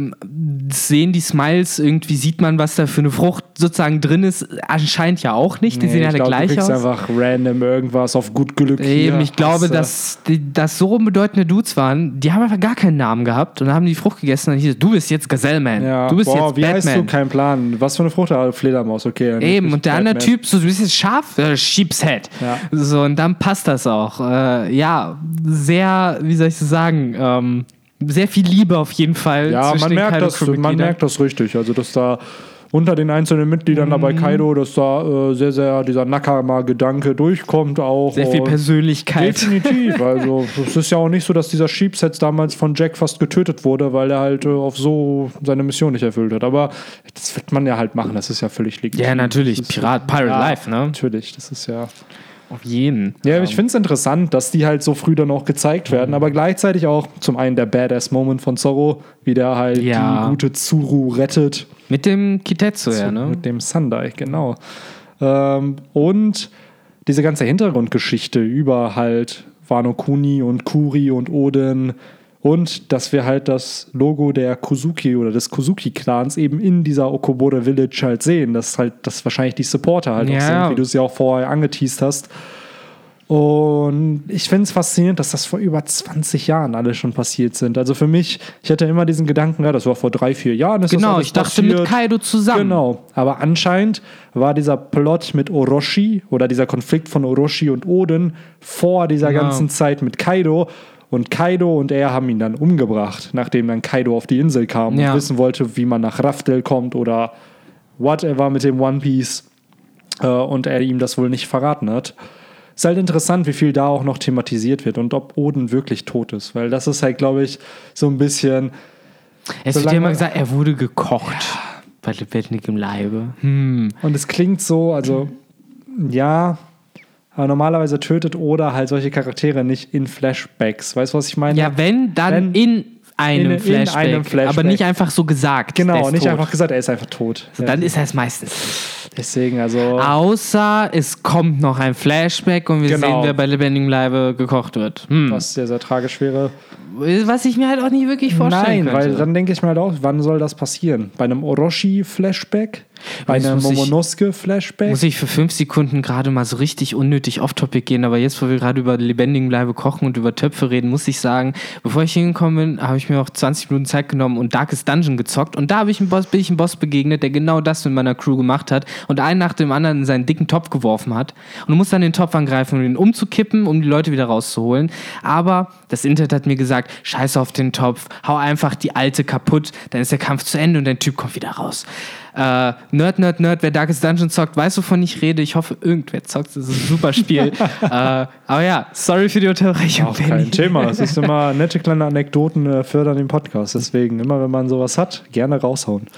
sehen die Smiles irgendwie, sieht man, was da für eine Frucht sozusagen drin ist? Anscheinend ja auch nicht. Die Nee, sehen alle glaub, du gleich kriegst aus. einfach random irgendwas auf gut Glück. Eben, hier. ich glaube, du- dass die, das so unbedeutende Dudes waren, die haben einfach gar keinen Namen gehabt und haben die Frucht gegessen und dann hieß du bist jetzt Gazelleman. Ja. Du bist Boah, jetzt wie heißt du? Batman. Kein Plan. Was für eine Frucht? Fledermaus, okay. Eben, und der andere Batman. Typ, so, du bist jetzt Schaf, äh, Sheepshead. Ja. So, und dann passt das auch. Äh, ja, sehr, wie soll ich das sagen, ähm, sehr viel Liebe auf jeden Fall. Ja, man merkt, das, man merkt das richtig. Also, dass da unter den einzelnen Mitgliedern Mhm. Kaido, dass da äh, sehr, sehr dieser Nakama-Gedanke durchkommt auch. Sehr viel Persönlichkeit. Definitiv. Also, es ist ja auch nicht so, dass dieser Sheepsets damals von Jack fast getötet wurde, weil er halt äh, auf so seine Mission nicht erfüllt hat. Aber das wird man ja halt machen. Das ist ja völlig legitim. Ja, natürlich. Pirat, Pirate ja, Life, ne? Natürlich. Das ist ja. Auf jeden. Ja, ich finde es interessant, dass die halt so früh dann auch gezeigt werden, Mhm. aber gleichzeitig auch zum einen der Badass-Moment von Zorro, wie der halt Ja. die gute Tsuru rettet. Mit dem Kitetsu, ja, ne? Mit dem Sandai, genau. Ähm, und diese ganze Hintergrundgeschichte über halt Wano Kuni und Kuri und Oden und dass wir halt das Logo der Kozuki oder des Kozuki-Clans eben in dieser Okobore Village halt sehen, dass halt das wahrscheinlich die Supporter halt Ja, sind, wie du es ja auch vorher angeteased hast. Und ich finde es faszinierend, dass das vor über 20 Jahren alle schon passiert sind. Also für mich, ich hatte immer diesen Gedanken, ja, das war vor drei, vier Jahren. Ist Genau, ich dachte mit passiert. Kaido zusammen. Genau. Aber anscheinend war dieser Plot mit Orochi oder dieser Konflikt von Orochi und Oden vor dieser Genau. ganzen Zeit mit Kaido. Und Kaido und er haben ihn dann umgebracht, nachdem dann Kaido auf die Insel kam Ja. und wissen wollte, wie man nach Raftel kommt oder whatever mit dem One Piece. Äh, und er ihm das wohl nicht verraten hat. Ist halt interessant, wie viel da auch noch thematisiert wird und ob Oden wirklich tot ist, weil das ist halt, glaube ich, so ein bisschen. Es wird ja immer gesagt, er wurde gekocht. Bei lebendigem Leibe. Hm. Und es klingt so, also ja, aber normalerweise tötet Oda halt solche Charaktere nicht in Flashbacks. Weißt du, was ich meine? Ja, wenn, dann Wenn- in, einem in- in Flashback, einem Flashback. Aber nicht einfach so gesagt. genau, nicht tot. einfach gesagt, er ist einfach tot. So, Ja, Dann ist er es meistens. deswegen, also. Außer es kommt noch ein Flashback und wir Genau. sehen, wer bei lebendigem Leibe gekocht wird. Hm. Was sehr, sehr tragisch wäre. Was ich mir halt auch nicht wirklich vorstellen Nein, weil könnte. dann denke ich mir halt auch, wann soll das passieren? Bei einem Orochi-Flashback? Bei Jetzt einem muss ich- Momonosuke-Flashback? muss ich für fünf Sekunden gerade mal so richtig unnötig off-topic gehen, aber jetzt, wo wir gerade über lebendigen Bleibe kochen und über Töpfe reden, muss ich sagen, bevor ich hingekommen bin, habe ich mir auch 20 Minuten Zeit genommen und Darkest Dungeon gezockt und da habe ich einen Boss, bin ich einem Boss begegnet, der genau das mit meiner Crew gemacht hat und einen nach dem anderen in seinen dicken Topf geworfen hat und du musst dann den Topf angreifen, um ihn umzukippen, um die Leute wieder rauszuholen, aber das Internet hat mir gesagt, scheiß auf den Topf, hau einfach die alte kaputt, dann ist der Kampf zu Ende und der Typ kommt wieder raus. Äh, Nerd, Nerd, Nerd, wer Darkest Dungeon zockt, weiß, wovon ich rede. Ich hoffe, irgendwer zockt. Das ist ein super Spiel. [LAUGHS] äh, aber ja, sorry für die Unterbrechung, Auch kein Thema. Es ist immer [LAUGHS] nette kleine Anekdoten äh, fördern den Podcast. Deswegen, immer wenn man sowas hat, gerne raushauen.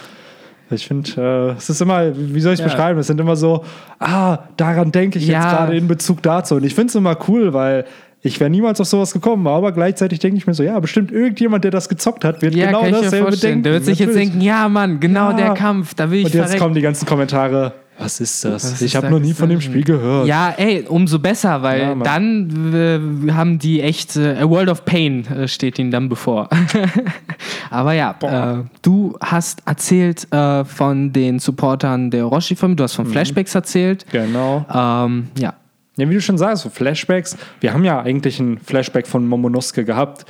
Ich finde, äh, es ist immer, wie soll ich es Ja. beschreiben? Es sind immer so, ah, daran denke ich Ja. jetzt gerade in Bezug dazu. Und ich finde es immer cool, weil ich wäre niemals auf sowas gekommen, aber gleichzeitig denke ich mir so, ja, bestimmt irgendjemand, der das gezockt hat, wird Ja, genau dasselbe denken. Der wird sich jetzt denken, ja, Mann, genau Ja. der Kampf, da will ich Und jetzt verrecken. kommen die ganzen Kommentare. Was ist das? Was ich habe noch nie von dem? Spiel gehört. Ja, ey, umso besser, weil Ja, dann äh, haben die echt äh, A World of Pain äh, steht ihnen dann bevor. [LAUGHS] Aber ja, äh, du hast erzählt äh, von den Supportern der Orochi-Familie, du hast Mhm. von Flashbacks erzählt. Genau. Ähm, ja, Ja, wie du schon sagst, so Flashbacks. Wir haben ja eigentlich einen Flashback von Momonosuke gehabt.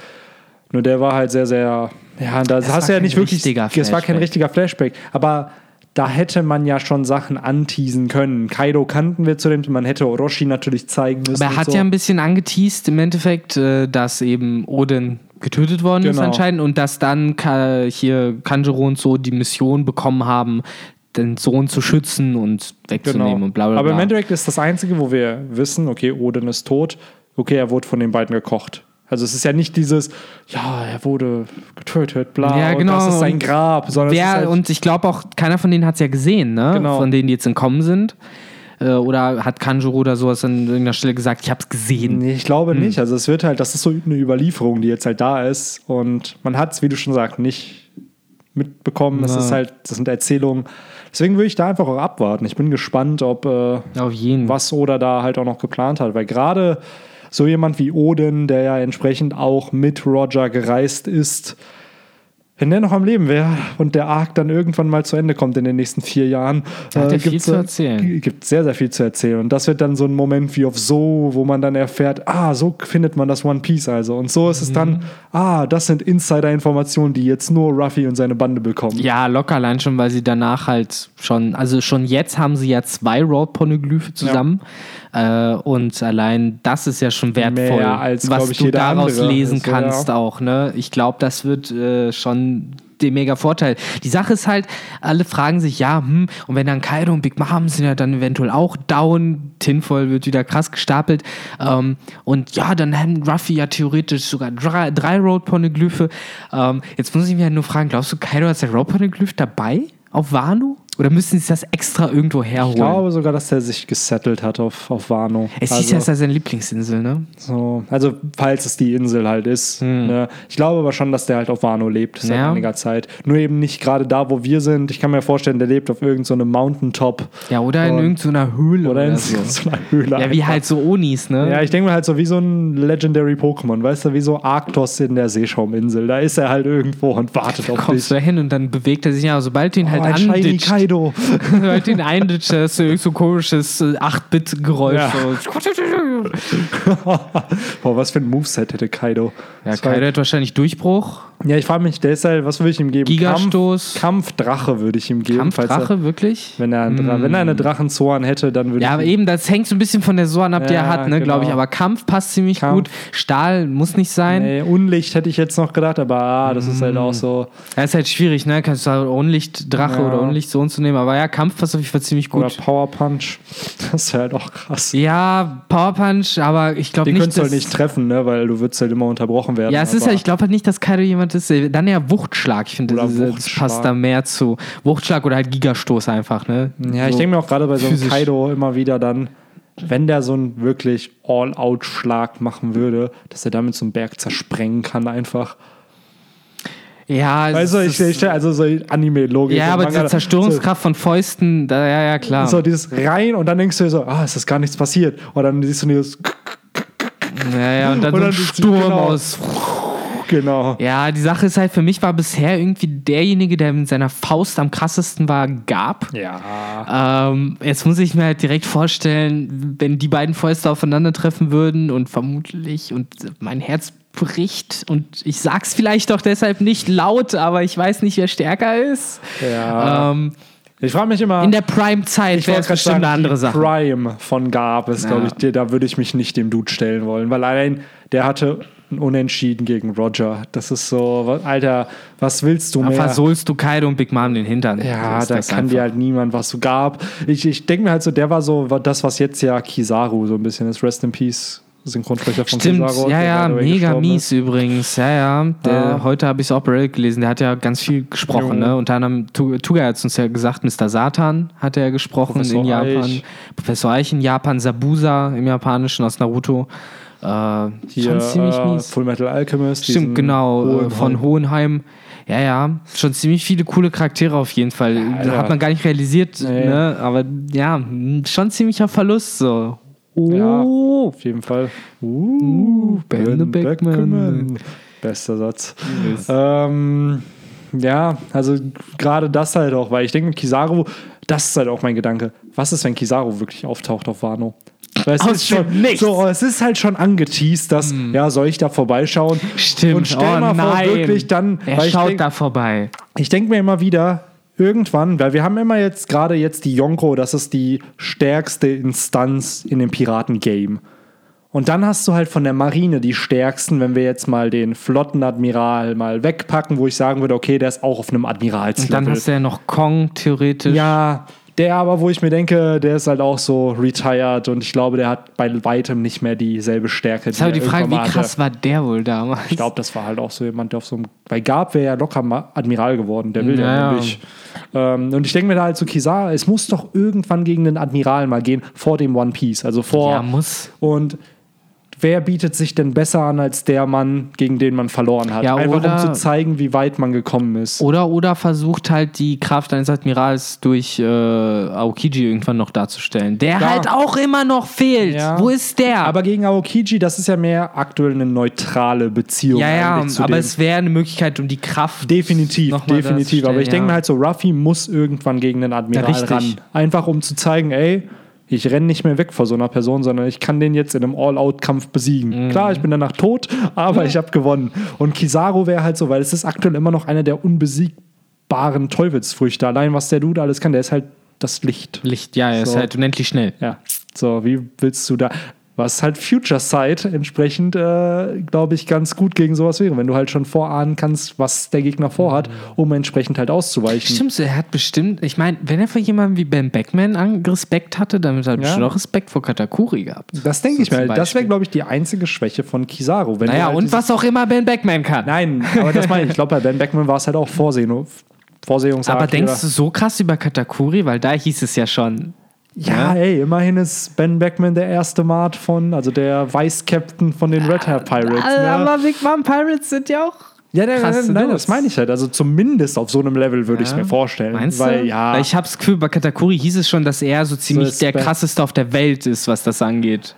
Nur der war halt sehr, sehr. Ja, da Es hast du ja nicht wirklich. Es war kein Flashback. richtiger Flashback. Aber da hätte man ja schon Sachen anteasen können. Kaido kannten wir zu dem, man hätte Orochi natürlich zeigen müssen. aber er hat so. ja ein bisschen angeteased im Endeffekt, äh, dass eben Odin getötet worden ist Genau. anscheinend und dass dann hier Kanjuro und so die Mission bekommen haben, den Sohn zu schützen und wegzunehmen Genau. und bla bla Aber bla. Endeffekt ist das Einzige, wo wir wissen, okay, Odin ist tot. Okay, er wurde von den beiden gekocht. Also es ist ja nicht dieses, ja, er wurde getötet, bla, Ja, genau, das ist sein Grab, sondern Wer, halt, und ich glaube auch, keiner von denen hat es ja gesehen, ne? Genau. Von denen, die jetzt entkommen sind. Äh, oder hat Kanjuro oder sowas an irgendeiner Stelle gesagt, ich habe es gesehen. Nee, ich glaube Hm. nicht. Also es wird halt, das ist so eine Überlieferung, die jetzt halt da ist. Und man hat es, wie du schon sagst, nicht mitbekommen. Es Ja. ist halt, das sind Erzählungen. Deswegen würde ich da einfach auch abwarten. Ich bin gespannt, ob äh, was Oda da halt auch noch geplant hat. Weil gerade so jemand wie Odin, der ja entsprechend auch mit Roger gereist ist, wenn der noch am Leben wäre und der Arc dann irgendwann mal zu Ende kommt in den nächsten vier Jahren, äh, gibt sehr, sehr viel zu erzählen. Und das wird dann so ein Moment wie auf So, wo man dann erfährt, ah, so findet man das One Piece also. Und so ist es Mhm. dann, ah, das sind Insider-Informationen, die jetzt nur Ruffy und seine Bande bekommen. Ja, locker allein schon, weil sie danach halt schon, also schon jetzt haben sie ja zwei Road-Poneglyphe zusammen. Äh, und allein das ist ja schon wertvoll, als, was ich, du daraus lesen Also, ja. kannst auch. Ne? Ich glaube, das wird äh, schon der mega Vorteil. Die Sache ist halt, alle fragen sich, ja, hm, und wenn dann Kaido und Big Mom sind ja dann eventuell auch down, Tinfoil wird wieder krass gestapelt ähm, und ja, dann hätten Ruffy ja theoretisch sogar drei, drei Road-Poneglyphe. Ähm, jetzt muss ich mich halt nur fragen, glaubst du, Kaido hat sein Road-Poneglyph dabei auf Wano? Oder müssen sie das extra irgendwo herholen? Ich glaube sogar, dass der sich gesettelt hat auf, auf Wano. es hieß ja, es sei seine Lieblingsinsel, ne? so, also, falls es die Insel halt ist. Ne? Ich glaube aber schon, dass der halt auf Wano lebt seit Hm. Ja. einiger Zeit. Nur eben nicht gerade da, wo wir sind. Ich kann mir vorstellen, der lebt auf irgendeinem so einem Mountaintop. Ja, oder in irgendeiner Höhle Oder oder, in so. [LAUGHS] so einer Höhle. Ja, wie halt so Onis, ne? Ja, ich denke mir halt so wie so ein Legendary Pokémon, weißt du, wie so Arktos in der Seeschauminsel. Da ist er halt irgendwo und wartet auf dich. kommst du da hin und dann bewegt er sich ja, sobald du ihn Oh, halt ein Kaido. sobald [LAUGHS] du ihn einditscht, hast du irgend so ein komisches äh, 8-Bit-Geräusch. Ja. So. [LAUGHS] Boah, was für ein Moveset hätte Kaido. Ja, Das Kaido hat wahrscheinlich Durchbruch. Ja, ich frage mich, der ist halt, was würde ich ihm geben? Gigastoß. Kampf, Kampfdrache würde ich ihm geben. falls Er, Kampfdrache, wirklich? wenn, er, einen Dra- wenn er eine Drachenzorn hätte, dann würde Ja, ich aber ihm- eben, das hängt so ein bisschen von der Sorn ab, die Ja, er hat, ne, glaube ich. genau. Aber Kampf passt ziemlich Kampf. gut. Stahl muss nicht sein. Nee, Unlicht hätte ich jetzt noch gedacht, aber ah, das ist halt auch so. Ja, ist halt schwierig, ne? Kannst du halt Unlicht Drache Ja. oder Unlicht so und zu nehmen. Aber ja, Kampf passt auf jeden Fall ziemlich Oder gut. Power Punch. [LAUGHS] Das ist halt auch krass. Ja, Power Punch, aber ich glaube Den nicht, könntest du halt nicht treffen, ne? weil du würdest halt immer unterbrochen werden. Ja, es ist ja, ich glaube halt nicht, dass Kaido jemand ist. Dann eher Wuchtschlag. Ich finde, Oder das, das passt da mehr zu. Wuchtschlag oder halt Gigastoß einfach, ne? Ja, ich So. denke mir auch gerade bei so einem. Kaido immer wieder dann, wenn der so einen wirklich All-Out-Schlag machen würde, dass er damit so einen Berg zersprengen kann einfach. Ja, Weißt du, ich, ich also so Anime-Logik. ja, aber diese Zerstörungskraft von Fäusten, da, ja, ja, klar. So, so dieses rein und dann denkst du dir so, ah, es ist gar nichts passiert. Und dann siehst du dieses, ja, ja, und dann Und so ein dann Sturm genau. aus. genau. Ja, die Sache ist halt, für mich war bisher irgendwie derjenige, der mit seiner Faust am krassesten war, Gab. Ja. Ähm, jetzt muss ich mir halt direkt vorstellen, wenn die beiden Fäuste aufeinandertreffen würden und vermutlich und mein Herz bricht und ich sag's vielleicht auch deshalb nicht laut, aber ich weiß nicht, wer stärker ist. Ja. Ähm, ich frage mich immer. in der Prime-Zeit ich wäre es bestimmt eine andere Sache. Prime von Gab ist, Ja. glaube ich, da würde ich mich nicht dem Dude stellen wollen, weil allein der hatte ein Unentschieden gegen Roger. Das ist so, Alter, was willst du mehr? versohlst du Kaido und Big Mom den Hintern. Ja, So da kann einfach. dir halt niemand was so gab. Ich, ich denke mir halt so, der war so das, was jetzt ja Kizaru so ein bisschen ist. Rest in Peace, Synchronsprecher von Stimmt, Kizaru. ja, ja, mega mies ist. übrigens. Ja, ja. Der, Ja. Heute habe ich es auch bei Reddit gelesen. Der hat ja ganz viel gesprochen. Ne? Unter anderem, Tu- Tuga hat es uns ja gesagt, Mr. Satan hat er gesprochen Professor in Japan. Eich. Professor Eich in Japan, Sabusa im Japanischen aus Naruto. Äh, Hier, schon ziemlich äh, mies. Full Metal Alchemist. Stimmt, genau. äh, Hohenheim. Von Hohenheim. Ja, ja. Schon ziemlich viele coole Charaktere auf jeden Fall. Alter. Hat man gar nicht realisiert, Nee. ne? Aber ja, schon ziemlicher Verlust so. Ja. Oh, Auf jeden Fall. Uh, Ben the Beckman. Bester Satz. Ähm, ja, also gerade das halt auch, weil ich denke, Kizaru, das ist halt auch mein Gedanke. Was ist, wenn Kizaru wirklich auftaucht auf Wano? Weil es ist schon Nichts. So, es ist halt schon angeteased, dass, ja, soll ich da vorbeischauen? Stimmt. Und stell oh, mal vor, nein. wirklich dann, Er schaut denk- da vorbei. ich denke mir immer wieder, irgendwann, weil wir haben immer jetzt gerade jetzt die Yonko, das ist die stärkste Instanz in dem Piraten-Game. Und dann hast du halt von der Marine die stärksten, wenn wir jetzt mal den Flottenadmiral mal wegpacken, wo ich sagen würde, okay, der ist auch auf einem Und Admiralslevel. dann hast du ja noch Kong theoretisch. ja, der aber, wo ich mir denke, der ist halt auch so retired und ich glaube, der hat bei weitem nicht mehr dieselbe Stärke. Jetzt habe ich die Frage, wie krass war der wohl damals? Ich glaube, das war halt auch so jemand, der auf so einem. Bei Gab wäre ja locker Admiral geworden, der will ja, Ja, nämlich. Ähm, und ich denke mir da halt zu Kisar, es muss doch irgendwann gegen den Admiral mal gehen, vor dem One Piece. Also vor. Ja, muss. Und wer bietet sich denn besser an als der Mann, gegen den man verloren hat? Ja, Einfach um oder- zu zeigen, wie weit man gekommen ist. Oder, oder versucht halt die Kraft eines Admirals durch äh, Aokiji irgendwann noch darzustellen. Der Klar. halt auch immer noch fehlt. Ja. Wo ist der? Aber gegen Aokiji, das ist ja mehr aktuell eine neutrale Beziehung. ja, ja, aber es wäre eine Möglichkeit, um die Kraft. Definitiv, definitiv. Aber ich darzustellen, denke ja. mir halt so, Ruffy muss irgendwann gegen den Admiral Ja, ran. Einfach um zu zeigen, ey, ich renne nicht mehr weg vor so einer Person, sondern ich kann den jetzt in einem All-Out-Kampf besiegen. Mhm. Klar, ich bin danach tot, aber ich habe gewonnen. Und Kizaru wäre halt so, weil es ist aktuell immer noch einer der unbesiegbaren Teufelsfrüchte. Allein was der Dude alles kann, der ist halt das Licht. Licht, ja, er ist So. halt unendlich schnell. Ja, so, wie willst du da. Was halt Future Sight entsprechend, äh, glaube ich, ganz gut gegen sowas wäre, wenn du halt schon vorahnen kannst, was der Gegner vorhat, um entsprechend halt auszuweichen. Stimmt, er hat bestimmt, ich meine, wenn er vor jemandem wie Ben Beckman an Respekt hatte, dann hat er bestimmt auch Respekt vor Katakuri gehabt. Das denke So ich mir. halt. Das wäre, glaube ich, die einzige Schwäche von Kizaru. Wenn Naja, halt und was auch immer Ben Beckman kann. Nein, aber das meine ich. Ich glaube, bei Ben Beckman war es halt auch Vorsehen. Aber denkst du so krass über Katakuri? Weil da hieß es ja schon. Ja, ey, immerhin ist Ben Beckman der erste Mart von, also der Vice-Captain von den Red Hair Pirates. ne? Aber Big Mom Pirates sind ja auch. Ja, nein, krasse nein, nein, das meine ich halt. Also zumindest auf so einem Level würde ich es mir vorstellen. Meinst weil, du? ja, Weil ich habe das Gefühl, bei Katakuri hieß es schon, dass er so ziemlich ist der bei- krasseste auf der Welt ist, was das angeht.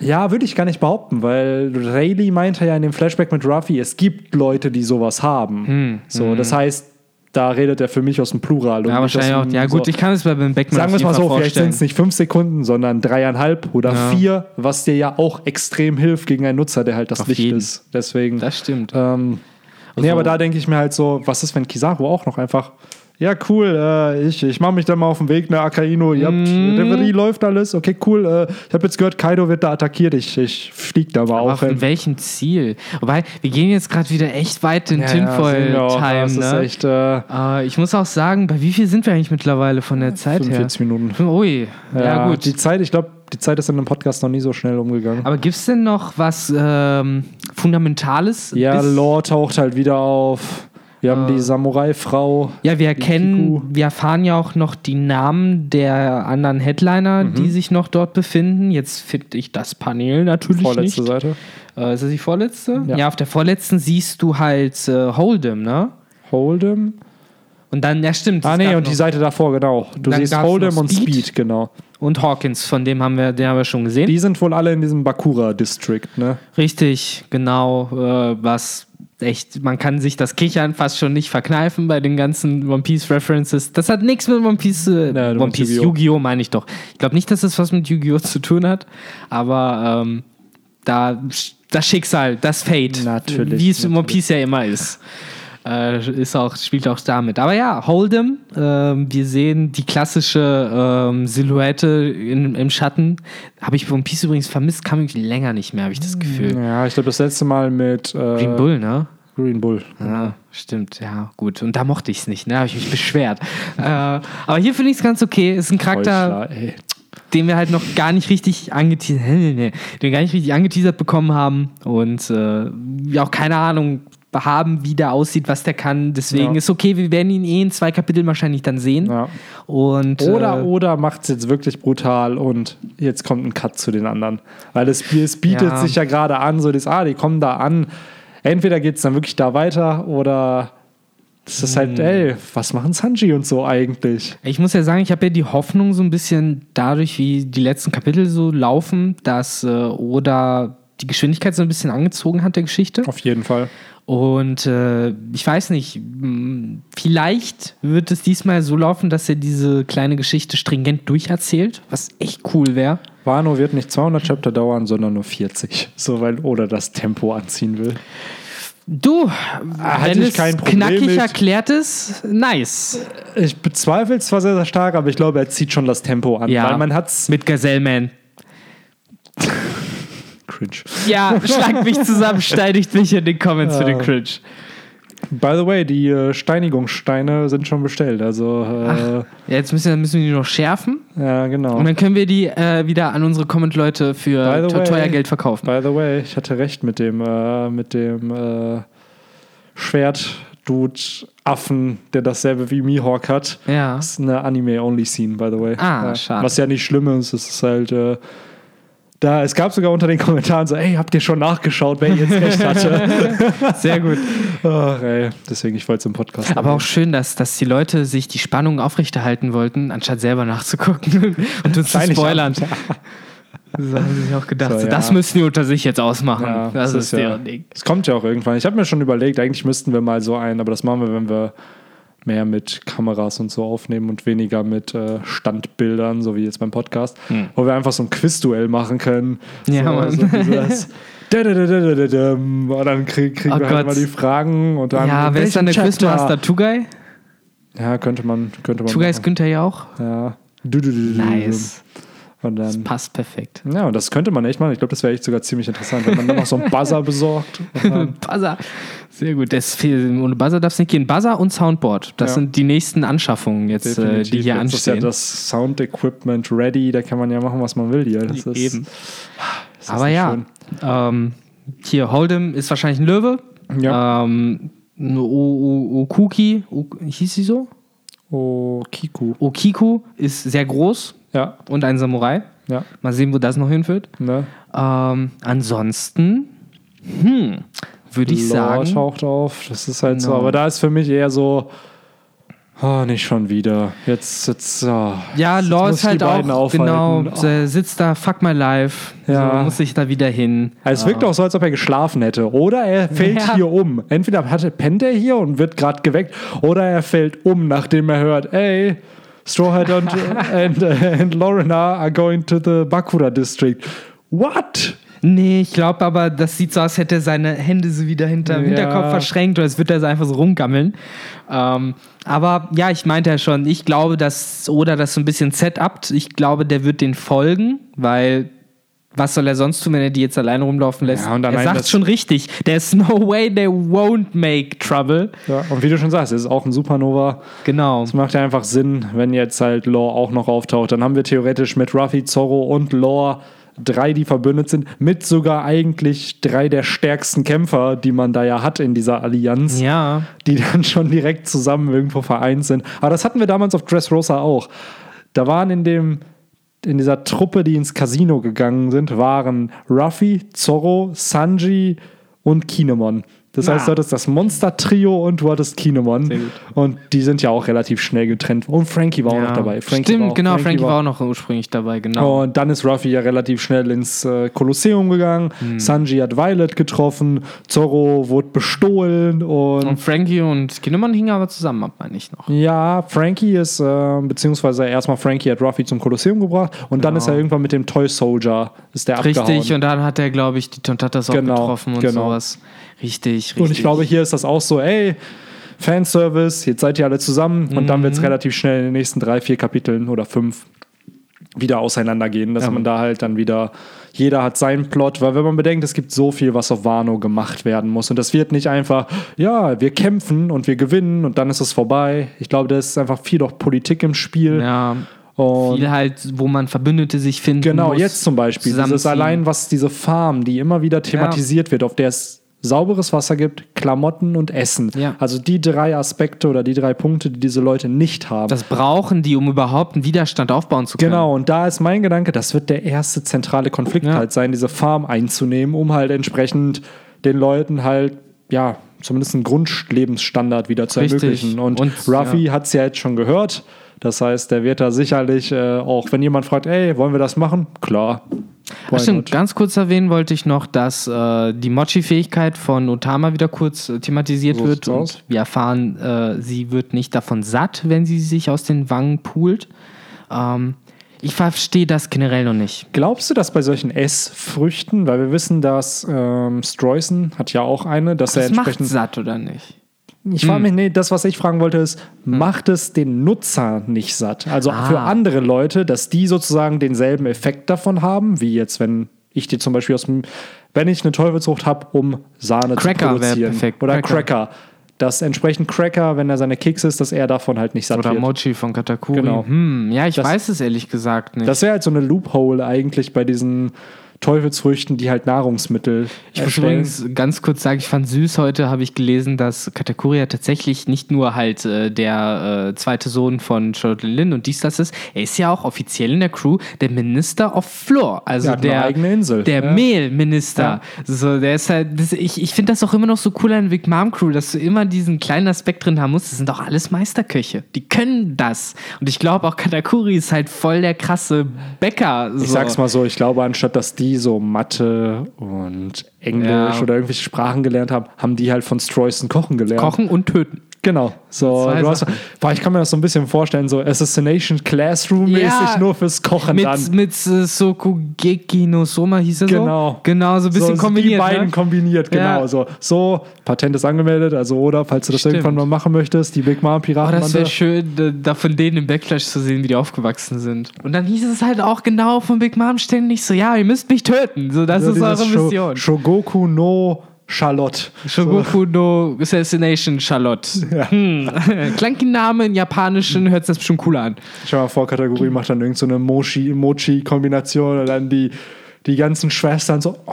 ja, würde ich gar nicht behaupten, weil Rayleigh meinte ja in dem Flashback mit Ruffy, es gibt Leute, die sowas haben. Hm, so, das heißt, da redet er für mich aus dem Plural. Ja, nicht wahrscheinlich auch. Ja, gut, so. ich kann es bei Ben Beckman Sagen wir es mal so, Fall vielleicht sind vorstellen. es nicht fünf Sekunden, sondern dreieinhalb oder Ja. vier, was dir ja auch extrem hilft gegen einen Nutzer, der halt das Auf Licht jeden. ist. Deswegen. Das stimmt. Ähm, nee, aber da denke ich mir halt so, was ist, wenn Kizaru auch noch einfach, ja, cool, äh, ich, ich mache mich dann mal auf den Weg nach Akaino, ihr habt, Mhm. Reverie läuft alles, okay, cool, äh, ich habe jetzt gehört, Kaido wird da attackiert, ich, ich flieg da mal Aber auch hin. welchem Ziel? Wobei, wir gehen jetzt gerade wieder echt weit in Ja, ja, Tinfoil-Time. Ist ne? echt äh, Äh, ich muss auch sagen, bei wie viel sind wir eigentlich mittlerweile von der Zeit 45 Minuten. her? Ui, ja, gut. Die Zeit, ich glaube, die Zeit ist in einem Podcast noch nie so schnell umgegangen. Aber gibt es denn noch was ähm, Fundamentales? Ja, Lore taucht halt wieder auf. Wir haben Äh. die Samurai-Frau. Ja, wir erkennen, wir erfahren ja auch noch die Namen der anderen Headliner, Mhm. die sich noch dort befinden. Jetzt finde ich das Panel natürlich Vorletzte nicht. Seite. Äh, ist das die vorletzte? Ja. Ja. auf der vorletzten siehst du halt äh, Hold'em, ne? Hold'em. Und dann, ja stimmt. Ah, nee, und die Seite davor, genau. Du siehst Hold'em und Speed. Speed, genau. Und Hawkins, von dem haben wir, den haben wir schon gesehen. Die sind wohl alle in diesem Bakura-District, ne? Richtig, genau, äh, was echt, man kann sich das Kichern fast schon nicht verkneifen bei den ganzen One Piece References. Das hat nichts mit One Piece, äh, du One Piece, Yu-Gi-Oh! Yu-Gi-Oh! meine ich doch. Ich glaube nicht, dass das was mit Yu-Gi-Oh! zu tun hat, aber ähm, da das Schicksal, das Fate, Natürlich, wie es in One. Piece ja immer ist. Äh, ist auch, spielt auch damit. Aber ja, Hold'em, ähm, wir sehen die klassische ähm, Silhouette in, im Schatten. Habe ich One Piece übrigens vermisst, kam irgendwie länger nicht mehr, habe ich das Gefühl. Ja, ich glaube, das letzte Mal mit äh, Green Bull, ne? Green Bull. Ja, stimmt, ja, gut. Und da mochte ich es nicht, ne? Habe ich mich beschwert. äh, aber hier finde ich es ganz okay. Ist ein Charakter, Heuchler, den wir halt noch gar nicht richtig angeteasert, [LAUGHS] den wir gar nicht richtig angeteasert bekommen haben und äh, wir auch keine Ahnung haben, wie der aussieht, was der kann. Deswegen Ja. ist okay, wir werden ihn eh in zwei Kapiteln wahrscheinlich dann sehen. Ja. Und, Oder, äh, oder macht es jetzt wirklich brutal und jetzt kommt ein Cut zu den anderen. Weil es, es bietet Ja. sich ja gerade an, so das, ah, die kommen da an. Entweder geht es dann wirklich da weiter oder es ist Hm. halt, ey, was machen Sanji und so eigentlich? Ich muss ja sagen, ich habe ja die Hoffnung so ein bisschen dadurch, wie die letzten Kapitel so laufen, dass äh, Oda die Geschwindigkeit so ein bisschen angezogen hat der Geschichte. Auf jeden Fall. Und äh, ich weiß nicht, vielleicht wird es diesmal so laufen, dass er diese kleine Geschichte stringent durcherzählt, was echt cool wäre. Wano wird nicht 200 Chapter dauern, sondern nur 40. [LAUGHS] So, weil Oda das Tempo anziehen will. Du, hatte wenn ich es kein Problem knackig mit. erklärt ist, nice. Ich bezweifle es zwar sehr, sehr stark, aber ich glaube, er zieht schon das Tempo an. Ja. Weil man hat's. Mit Gazelleman. [LAUGHS] Cringe. Ja, schlag mich zusammen, [LAUGHS] steinigt mich in den Comments für den. Cringe. By the way, die äh, Steinigungssteine sind schon bestellt. Also, äh, Ja, jetzt müssen, müssen wir die noch schärfen ja, genau. und dann können wir die äh, wieder an unsere Comment-Leute für way- teuer Geld verkaufen. By the way, ich hatte recht mit dem, äh, mit dem äh, Schwert-Dude-Affen, der dasselbe wie Mihawk hat. Ja. Das ist eine Anime-Only-Scene, by the way. Ah, ja. schade. Was ja nicht schlimm ist, es ist halt. Da, es gab sogar unter den Kommentaren so, ey, habt ihr schon nachgeschaut, wer jetzt recht hatte? [LAUGHS] Sehr gut. Ach, ey. Deswegen, ich wollte es im Podcast. Aber auch schön, dass, dass die Leute sich die Spannung aufrechterhalten wollten, anstatt selber nachzugucken [LAUGHS] und uns zu spoilern. So haben sie sich auch gedacht, So, ja. das müssen die unter sich jetzt ausmachen. Ja, das das ist ist ja- deren Ding. Es kommt ja auch irgendwann. Ich habe mir schon überlegt, eigentlich müssten wir mal so ein, aber das machen wir, wenn wir mehr mit Kameras und so aufnehmen und weniger mit äh, Standbildern, so wie jetzt beim Podcast, wo wir einfach so ein Quizduell machen können. Hm. Ja, so, Mann. so dieses [LAUGHS] dadadadadadadam. Und dann krieg, kriegen Oh wir halt mal die Fragen und dann. Ja, wer ist dann der? Quizmaster? Tugay? Ja, könnte man, könnte man. Tugay ist. Günther ja auch. Ja. Du, du, du. Nice. Und Das dann. passt perfekt. Ja, und das könnte man echt machen. Ich glaube, das wäre echt sogar ziemlich interessant, wenn man dann noch so einen Buzzer [LAUGHS] besorgt. Buzzer. Sehr gut. Das ohne Buzzer darf es nicht gehen. Buzzer und Soundboard. Das Ja. sind die nächsten Anschaffungen jetzt, äh, Definitiv. die hier Jetzt ist ja anstehen. das Sound-Equipment ready, da kann man ja machen, was man will hier. Das ist, Eben. das Aber ja, ähm, hier Hold'em ist wahrscheinlich ein Löwe. Ja. Ähm, Okuki, hieß sie so? Oh, Kiku. Okiku ist sehr groß Ja, und ein Samurai. ja. Mal sehen, wo das noch hinführt. Ne? Ähm, ansonsten, hm, würde ich Lore sagen. taucht auf. Das ist halt so. Genau. Aber da ist für mich eher so. Oh, nicht schon wieder. Jetzt, jetzt. Oh, Ja, jetzt Law ist halt auch, aufhalten. genau, Oh. sitzt da, fuck my life, Ja. so, muss ich da wieder hin. Also es wirkt auch so, als ob er geschlafen hätte. Oder er fällt Ja. hier um. Entweder hat, pennt er hier und wird gerade geweckt, oder er fällt um, nachdem er hört, ey, Straw Hat and, and, and Lorena are going to the Bakura District. What? Nee, ich glaube aber, das sieht so aus, hätte er seine Hände so wieder hinterm Ja. Hinterkopf verschränkt oder es wird er so einfach so rumgammeln. Ähm, aber ja, ich meinte ja schon, ich glaube, dass Oda das so ein bisschen setupt. Ich glaube, der wird den folgen, weil was soll er sonst tun, wenn er die jetzt alleine rumlaufen lässt? Ja, und er sagt schon richtig. There's no way they won't make trouble. Ja, und wie du schon sagst, es ist auch ein Supernova. Genau. Es macht ja einfach Sinn, wenn jetzt halt Lore auch noch auftaucht. Dann haben wir theoretisch mit Ruffy, Zorro und Lore drei, die verbündet sind, mit sogar eigentlich drei der stärksten Kämpfer, die man da ja hat in dieser Allianz. Ja. die dann schon direkt zusammen irgendwo vereint sind. Aber das hatten wir damals auf Dressrosa auch. Da waren in dem in dieser Truppe, die ins Casino gegangen sind, waren Ruffy, Zorro, Sanji und Kinemon. Das heißt, Ah. du hattest das Monster-Trio und du hattest Kinemon. Und die sind ja auch relativ schnell getrennt. Und Frankie war auch ja. noch dabei. Frankie Stimmt, war auch, genau, Frankie, war auch noch ursprünglich dabei, genau. und dann ist Ruffy ja relativ schnell ins äh, Kolosseum gegangen. Hm. Sanji hat Violet getroffen. Zorro wurde bestohlen und Und Frankie und Kinemon hingen aber zusammen ab, meine ich noch. Ja, Frankie ist, äh, beziehungsweise erstmal Frankie hat Ruffy zum Kolosseum gebracht und dann ist er irgendwann mit dem Toy Soldier, ist der Richtig, abgehauen. und dann hat er, glaube ich, die Tontatas auch Genau, getroffen und genau. sowas. Richtig, richtig. Und ich glaube, hier ist das auch so, ey, Fanservice, jetzt seid ihr alle zusammen und dann Mhm. wird es relativ schnell in den nächsten drei, vier Kapiteln oder fünf wieder auseinandergehen, dass Ja. man da halt dann wieder, jeder hat seinen Plot, weil wenn man bedenkt, es gibt so viel, was auf Wano gemacht werden muss und das wird nicht einfach, ja, wir kämpfen und wir gewinnen und dann ist es vorbei. Ich glaube, da ist einfach viel doch Politik im Spiel. Ja, Und viel halt, wo man Verbündete sich finden Genau, muss. jetzt zum Beispiel. Dieses zusammenziehen. allein, was diese Farm, die immer wieder thematisiert wird, auf der es sauberes Wasser gibt, Klamotten und Essen. Ja. Also die drei Aspekte oder die drei Punkte, die diese Leute nicht haben. Das brauchen die, um überhaupt einen Widerstand aufbauen zu können. Genau, und da ist mein Gedanke, das wird der erste zentrale Konflikt Ja. halt sein, diese Farm einzunehmen, um halt entsprechend den Leuten halt, ja, zumindest einen Grundlebensstandard wieder zu Richtig. ermöglichen. Und, Und, Ruffy hat es ja jetzt schon gehört. Das heißt, der wird da sicherlich, äh, auch wenn jemand fragt, ey, wollen wir das machen? Klar. Ach stimmt, ganz kurz erwähnen wollte ich noch, dass äh, die Mochi-Fähigkeit von Otama wieder kurz äh, thematisiert So wird. Und aus. wir erfahren, äh, sie wird nicht davon satt, wenn sie sich aus den Wangen poolt. Ähm, ich verstehe das generell noch nicht. Glaubst du, dass bei solchen Essfrüchten, weil wir wissen, dass ähm, Streusen hat ja auch eine, dass er Das macht entsprechend. satt oder nicht? Ich frage mich, nee, das, was ich fragen wollte, ist, macht es den Nutzer nicht satt? Also Ah. für andere Leute, dass die sozusagen denselben Effekt davon haben, wie jetzt, wenn ich dir zum Beispiel aus dem, wenn ich eine Teufelsfrucht habe, um Sahne Cracker zu produzieren. Oder Cracker. Cracker. Dass entsprechend Cracker, wenn er seine Keks isst, dass er davon halt nicht satt Oder wird. Mochi von Katakuri. Genau. Hm, ja, ich Das- weiß es ehrlich gesagt nicht. Das wäre halt so eine Loophole eigentlich bei diesen Teufelsfrüchten, die halt Nahrungsmittel Ich muss übrigens ganz kurz sagen, ich fand süß, heute habe ich gelesen, dass Katakuri ja tatsächlich nicht nur halt äh, der äh, zweite Sohn von Charlotte Lynn und dies, das ist, er ist ja auch offiziell in der Crew der Minister of Floor, also eine der, eigene Insel. der Ja. Mehlminister. Ja. So, der ist halt, das, ich, ich finde das auch immer noch so cool an Big Mom Crew, dass du immer diesen kleinen Aspekt drin haben musst, das sind doch alles Meisterköche, die können das. Und ich glaube auch Katakuri ist halt voll der krasse Bäcker. So. Ich sag's mal so, ich glaube, anstatt dass die so Mathe und Englisch Ja. oder irgendwelche Sprachen gelernt haben, haben die halt von Streusen Kochen gelernt. Kochen und töten. Genau. So, du hast, boah, ich kann mir das so ein bisschen vorstellen, so Assassination Classroom-mäßig Ja. nur fürs Kochen Mit, dann. mit äh, Sokugeki no Soma hieß er Genau. so? Genau, so ein bisschen so, kombiniert. Die beiden ne? kombiniert, genau. Ja. So, so, Patent ist angemeldet, also oder, falls du das Stimmt. irgendwann mal machen möchtest, die Big Mom Oh, das wäre schön, da, von denen im Backlash zu sehen, wie die aufgewachsen sind. Und dann hieß es halt auch genau von Big Mom ständig so, ja, ihr müsst mich töten. So, das So ist eure Mission. Shogoku no Charlotte. Shogoku no Assassination Charlotte. Ja. Hm. [LAUGHS] Klang die Name in Japanischen, hört sich das bestimmt cooler an. Ich stell mal vor, Kategorie macht dann irgendeine so eine Mochi- Mochi-Kombination und dann die, die ganzen Schwestern so, oh,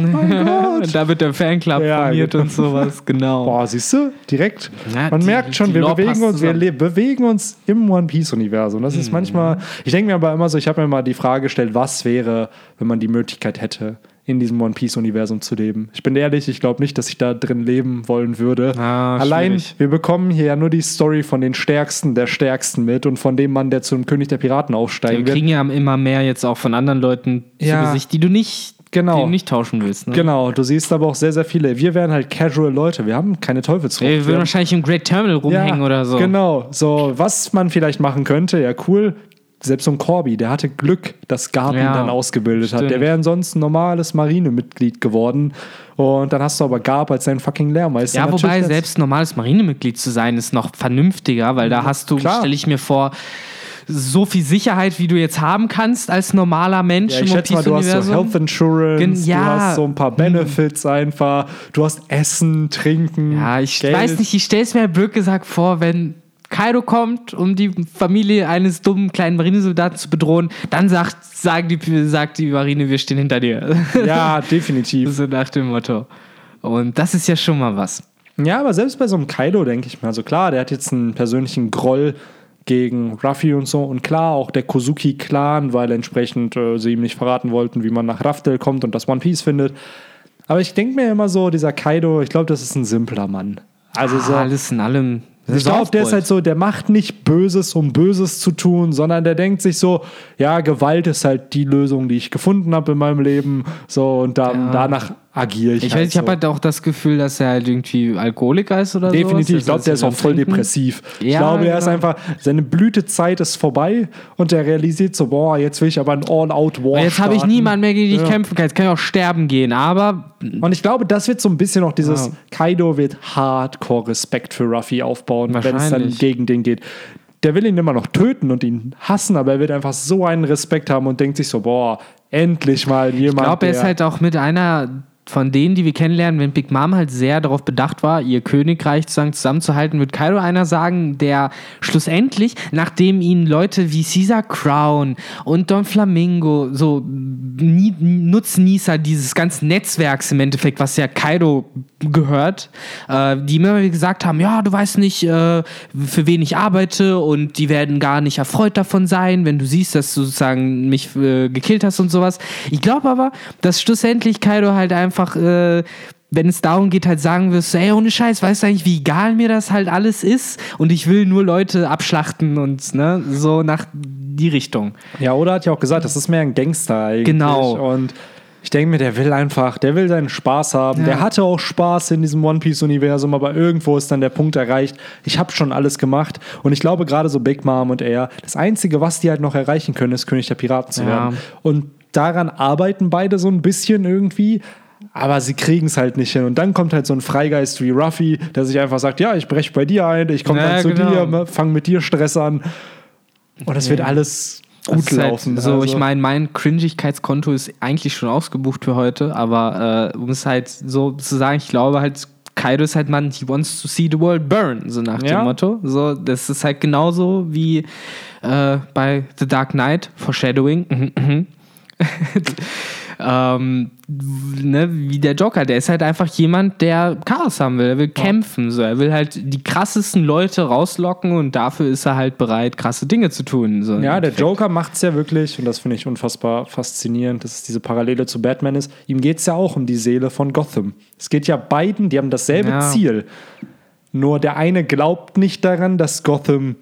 mein [LAUGHS] Gott. da wird der Fanclub Ja, formiert genau. und sowas, genau. Boah, siehst du, direkt. Ja, Man die- merkt schon, wir Lore bewegen uns, wir zusammen. bewegen uns im One Piece Universum. Das Mhm. ist manchmal. Ich denke mir aber immer so, ich habe mir mal die Frage gestellt, was wäre, wenn man die Möglichkeit hätte, in diesem One Piece Universum zu leben. Ich bin ehrlich, ich glaube nicht, dass ich da drin leben wollen würde. Ah, Allein, schwierig. wir bekommen hier ja nur die Story von den Stärksten der Stärksten mit und von dem Mann, der zum König der Piraten Wir aufsteigen wird. kriegen ja immer mehr jetzt auch von anderen Leuten Ja. zu Gesicht, die du nicht, Genau. die du nicht tauschen willst. Ne? Genau, du siehst aber auch sehr, sehr viele. Wir wären halt casual Leute. Wir haben keine Teufelsfrucht. Wir Wir würden wahrscheinlich im Great Terminal rumhängen oder so. Genau, so was man vielleicht machen könnte, ja cool. Selbst so ein Corby, der hatte Glück, dass Garp ihn Ja, dann ausgebildet hat. Der stimmt. wäre ansonsten ein normales Marinemitglied geworden. Und dann hast du aber Garp als seinen fucking Lehrmeister. Ja, wobei selbst normales Marinemitglied zu sein, ist noch vernünftiger, weil da hast du, stelle ich mir vor, so viel Sicherheit, wie du jetzt haben kannst als normaler Mensch Ja, ich schätze mal, du hast so. Health Insurance, Gen- du ja. hast so ein paar Benefits einfach, du hast Essen, Trinken. Ja, ich Geld. weiß nicht, ich stelle es mir blöd gesagt vor, wenn Kaido kommt, um die Familie eines dummen kleinen Marinesoldaten zu bedrohen, dann sagt, sagen die, sagt die Marine, wir stehen hinter dir. [LAUGHS] Ja, definitiv. so nach dem Motto. Und das ist ja schon mal was. Ja, aber selbst bei so einem Kaido denke ich mir, also klar, der hat jetzt einen persönlichen Groll gegen Ruffy und so und klar auch der Kozuki-Clan, weil entsprechend äh, sie ihm nicht verraten wollten, wie man nach Raftel kommt und das One Piece findet. Aber ich denke mir immer so, dieser Kaido, ich glaube, das ist ein simpler Mann. Also so, Ah, alles in allem. Ich glaube, der ist halt so, der macht nicht Böses, um Böses zu tun, sondern der denkt sich so, ja, Gewalt ist halt die Lösung, die ich gefunden habe in meinem Leben. So, und dann, Ja. danach agiere ich. Ich halt weiß, ich habe so. halt auch das Gefühl, dass er halt irgendwie Alkoholiker ist oder so. Definitiv, ich glaube, der ist auch voll depressiv. Ich Ja, glaube, er ist genau. einfach, seine Blütezeit ist vorbei und er realisiert so, boah, jetzt will ich aber ein All-Out-War. Jetzt habe ich niemanden mehr, gegen den ich Ja. kämpfen kann. Jetzt kann ich auch sterben gehen. Aber Und ich glaube, das wird so ein bisschen noch dieses, Ja. Kaido wird hardcore Respekt für Ruffy aufbauen, wenn es dann gegen den geht. Der will ihn immer noch töten und ihn hassen, aber er wird einfach so einen Respekt haben und denkt sich so, boah, endlich mal jemand, ich glaube, er ist halt auch mit einer von denen, die wir kennenlernen, wenn Big Mom halt sehr darauf bedacht war, ihr Königreich sozusagen zusammenzuhalten, wird Kaido einer sagen, der schlussendlich, nachdem ihn Leute wie Caesar Crown und Don Flamingo, so nie, Nutznießer dieses ganzen Netzwerks im Endeffekt, was ja Kaido gehört, äh, die immer gesagt haben, ja, du weißt nicht, äh, für wen ich arbeite und die werden gar nicht erfreut davon sein, wenn du siehst, dass du sozusagen mich äh, gekillt hast und sowas. Ich glaube aber, dass schlussendlich Kaido halt einfach, äh, wenn es darum geht, halt sagen wirst, ey, ohne Scheiß, weißt du eigentlich, wie egal mir das halt alles ist und ich will nur Leute abschlachten und ne, so nach die Richtung. Ja, oder hat ja auch gesagt, das ist mehr ein Gangster eigentlich. Genau. Und ich denke mir, der will einfach, der will seinen Spaß haben. Ja. Der hatte auch Spaß in diesem One Piece-Universum, aber irgendwo ist dann der Punkt erreicht, ich habe schon alles gemacht. Und ich glaube, gerade so Big Mom und er, das Einzige, was die halt noch erreichen können, ist König der Piraten zu Ja. werden. Und daran arbeiten beide so ein bisschen irgendwie. Aber sie kriegen es halt nicht hin. Und dann kommt halt so ein Freigeist wie Ruffy, der sich einfach sagt: Ja, ich breche bei dir ein, ich komme Ja, dann zu genau. dir, fange mit dir Stress an. Und das wird alles gut halt laufen. So, Also- ich meine, mein Cringigkeitskonto ist eigentlich schon ausgebucht für heute, aber äh, um es halt so zu sagen, ich glaube halt, Kaido ist halt man, he wants to see the world burn, so nach Ja. dem Motto. So, das ist halt genauso wie äh, bei The Dark Knight, Foreshadowing. [LAUGHS] Ähm, ne, wie der Joker, der ist halt einfach jemand, der Chaos haben will, er will kämpfen, so. er will halt die krassesten Leute rauslocken und dafür ist er halt bereit, krasse Dinge zu tun. So. Ja, der Joker macht es ja wirklich, und das finde ich unfassbar faszinierend, dass es diese Parallele zu Batman ist. Ihm geht es ja auch um die Seele von Gotham. Es geht ja beiden, die haben dasselbe Ja. Ziel. Nur der eine glaubt nicht daran, dass Gotham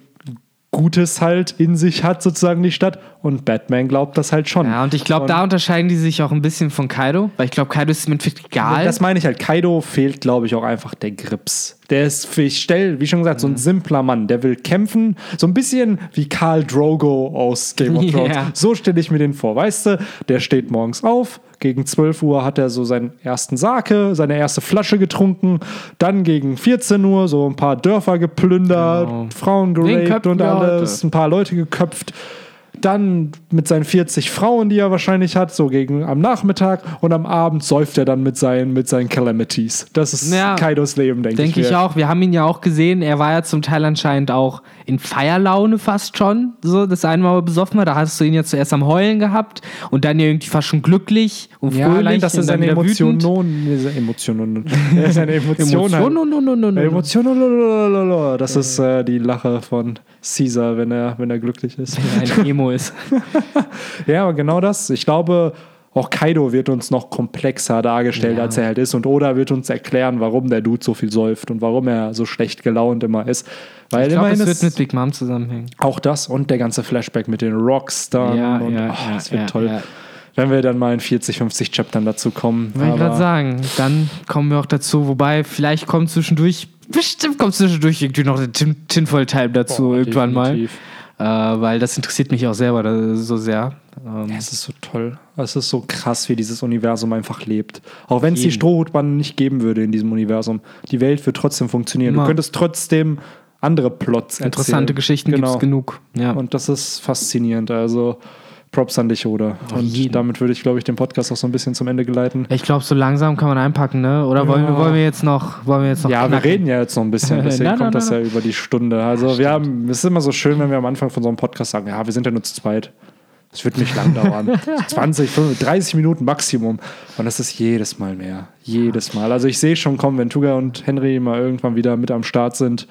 Gutes halt in sich hat, sozusagen die Stadt, und Batman glaubt das halt schon. Ja, und ich glaube, da unterscheiden die sich auch ein bisschen von Kaido, weil ich glaube, Kaido ist im Endeffekt egal. Das meine ich halt. Kaido fehlt, glaube ich, auch einfach der Grips. Der ist, ich stell, wie schon gesagt, so ein simpler Mann. Der will kämpfen. So ein bisschen wie Karl Drogo aus Game of [LAUGHS] Thrones. Ja. So stelle ich mir den vor. Weißt du, der steht morgens auf. Gegen 12 Uhr hat er so seinen ersten Sake, seine erste Flasche getrunken. Dann gegen 14 Uhr so ein paar Dörfer geplündert, Genau. Frauen geraped und alles, heute? ein paar Leute geköpft. Dann mit seinen 40 Frauen, die er wahrscheinlich hat, so gegen am Nachmittag und am Abend säuft er dann mit seinen, mit seinen Calamities. Das ist Ja, Kaidos Leben, denke ich. Denke ich auch. Wir haben ihn ja auch gesehen. Er war ja zum Teil anscheinend auch in Feierlaune fast schon. So, das eine Mal besoffen war. Da hast du ihn ja zuerst am Heulen gehabt und dann irgendwie fast schon glücklich und Ja, fröhlich. allein, dass er seine Emotionen. Emotionen, [LAUGHS] seine Emotionen, Emotionen. No. Emotionen, das ist äh, die Lache von Caesar, wenn er, wenn er glücklich ist. Ein Emo ist. [LAUGHS] Ja, aber genau das. Ich glaube, auch Kaido wird uns noch komplexer dargestellt, Ja. als er halt ist. Und Oda wird uns erklären, warum der Dude so viel säuft und warum er so schlecht gelaunt immer ist. Weil Ich glaube, es wird mit Big Mom zusammenhängen. auch das und der ganze Flashback mit den Rocks dann. Ja, und, ja, oh, ja, das wird toll. Wenn wir dann mal in 40, 50 Chaptern dazu kommen. Wollte ich gerade sagen. Dann kommen wir auch dazu. Wobei, vielleicht kommt zwischendurch, bestimmt kommt zwischendurch irgendwie noch der Tin Tinfoil-Time dazu Boah, irgendwann definitiv. mal. Äh, weil das interessiert mich auch selber da, so sehr. Ähm, Ja, es ist so toll. Es ist so krass, wie dieses Universum einfach lebt. Auch wenn es die. Strohhutbanden nicht geben würde in diesem Universum. Die Welt wird trotzdem funktionieren. Immer. Du könntest trotzdem andere Plots erzählen. Interessante Geschichten genau. gibt es genug. Ja. Und das ist faszinierend. Also Props an dich, Oda. Und damit würde ich, glaube ich, den Podcast auch so ein bisschen zum Ende geleiten. ich glaube, so langsam kann man einpacken, ne? Oder wollen, wir, Ja. wollen wir jetzt noch, wollen wir jetzt noch Ja, wir knacken? reden ja jetzt noch ein bisschen, [LAUGHS] deswegen Nein, nein, kommt das nein, ja über die Stunde. Also wir haben, es ist immer so schön, wenn wir am Anfang von so einem Podcast sagen, ja, wir sind ja nur zu zweit. Es wird nicht lang dauern. 20, 25, 30 Minuten Maximum. Und das ist jedes Mal mehr. Jedes Mal. Also ich sehe schon kommen, wenn Tuga und Henry mal irgendwann wieder mit am Start sind,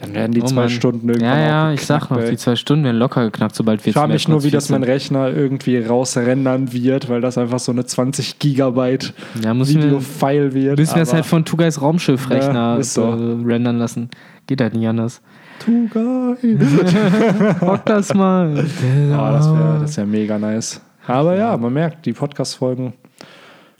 dann werden die Oh zwei Mann. Stunden irgendwann Ja, ja, auch ich sag geknackt, noch, ey. die zwei Stunden werden locker geknackt, sobald wir Ich frage mich nur, wie das mein Rechner irgendwie rausrendern wird, weil das einfach so eine 20 Gigabyte Ja, müssen wir, Video-File wird. müssen wir es aber- halt von Tugais Raumschiffrechner Ja, so. äh, rendern lassen. Geht halt nicht anders. Tugai. [LAUGHS] Rock das mal. Ah, [LAUGHS] das wäre das wär mega nice. Aber ja, man merkt, die Podcast-Folgen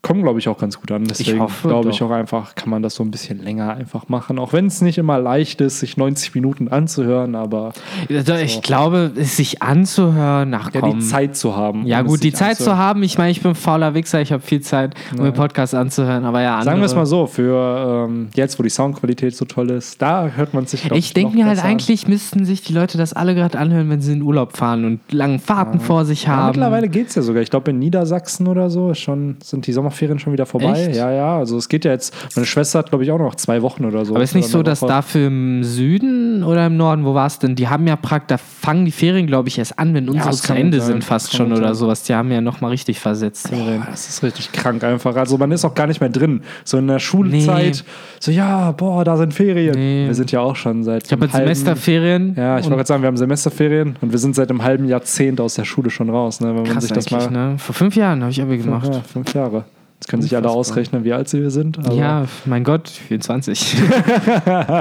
kommen, glaube ich, auch ganz gut an. Deswegen glaube ich doch. auch einfach, kann man das so ein bisschen länger einfach machen. Auch wenn es nicht immer leicht ist, sich 90 Minuten anzuhören, aber Also Ich glaube, es sich anzuhören, ach ja, die Zeit zu haben. ja um gut, die Zeit zu anzuhören. haben. Ich meine, ich bin fauler Wichser, ich habe viel Zeit, um mir Podcast anzuhören, aber ja, Sagen wir es mal so, für ähm, jetzt, wo die Soundqualität so toll ist, da hört man sich, glaub Ich denke mir halt besser an. eigentlich, müssten sich die Leute das alle gerade anhören, wenn sie in Urlaub fahren und langen Fahrten vor sich Ja, haben. mittlerweile geht es ja sogar. Ich glaube, in Niedersachsen oder so schon, sind die Sommerferien schon wieder vorbei. Echt? Ja, ja. Also es geht ja jetzt. Meine Schwester hat, glaube ich, auch noch zwei Wochen oder so. Aber ist nicht so, dass dafür im Süden oder im Norden, wo war es denn? Die haben ja praktisch, da fangen die Ferien, glaube ich, erst an, wenn unsere das zu Ende sein. sind, fast schon oder sein. sowas. Die haben ja nochmal richtig versetzt. Boah, das ist richtig krank einfach. Also man ist auch gar nicht mehr drin. So in der Schulzeit, so ja, boah, da sind Ferien. Nee. Wir sind ja auch schon seit Ich habe jetzt Semesterferien. Ja, ich wollte gerade sagen, wir haben Semesterferien und wir sind seit einem halben Jahrzehnt aus der Schule schon raus. Ne? Wenn man sich das mal. ne? Vor fünf Jahren habe ich Abi gemacht. Ja, fünf Jahre. Können sich alle ausrechnen, wie alt sie wir sind. Ja, mein Gott, 24. [LAUGHS]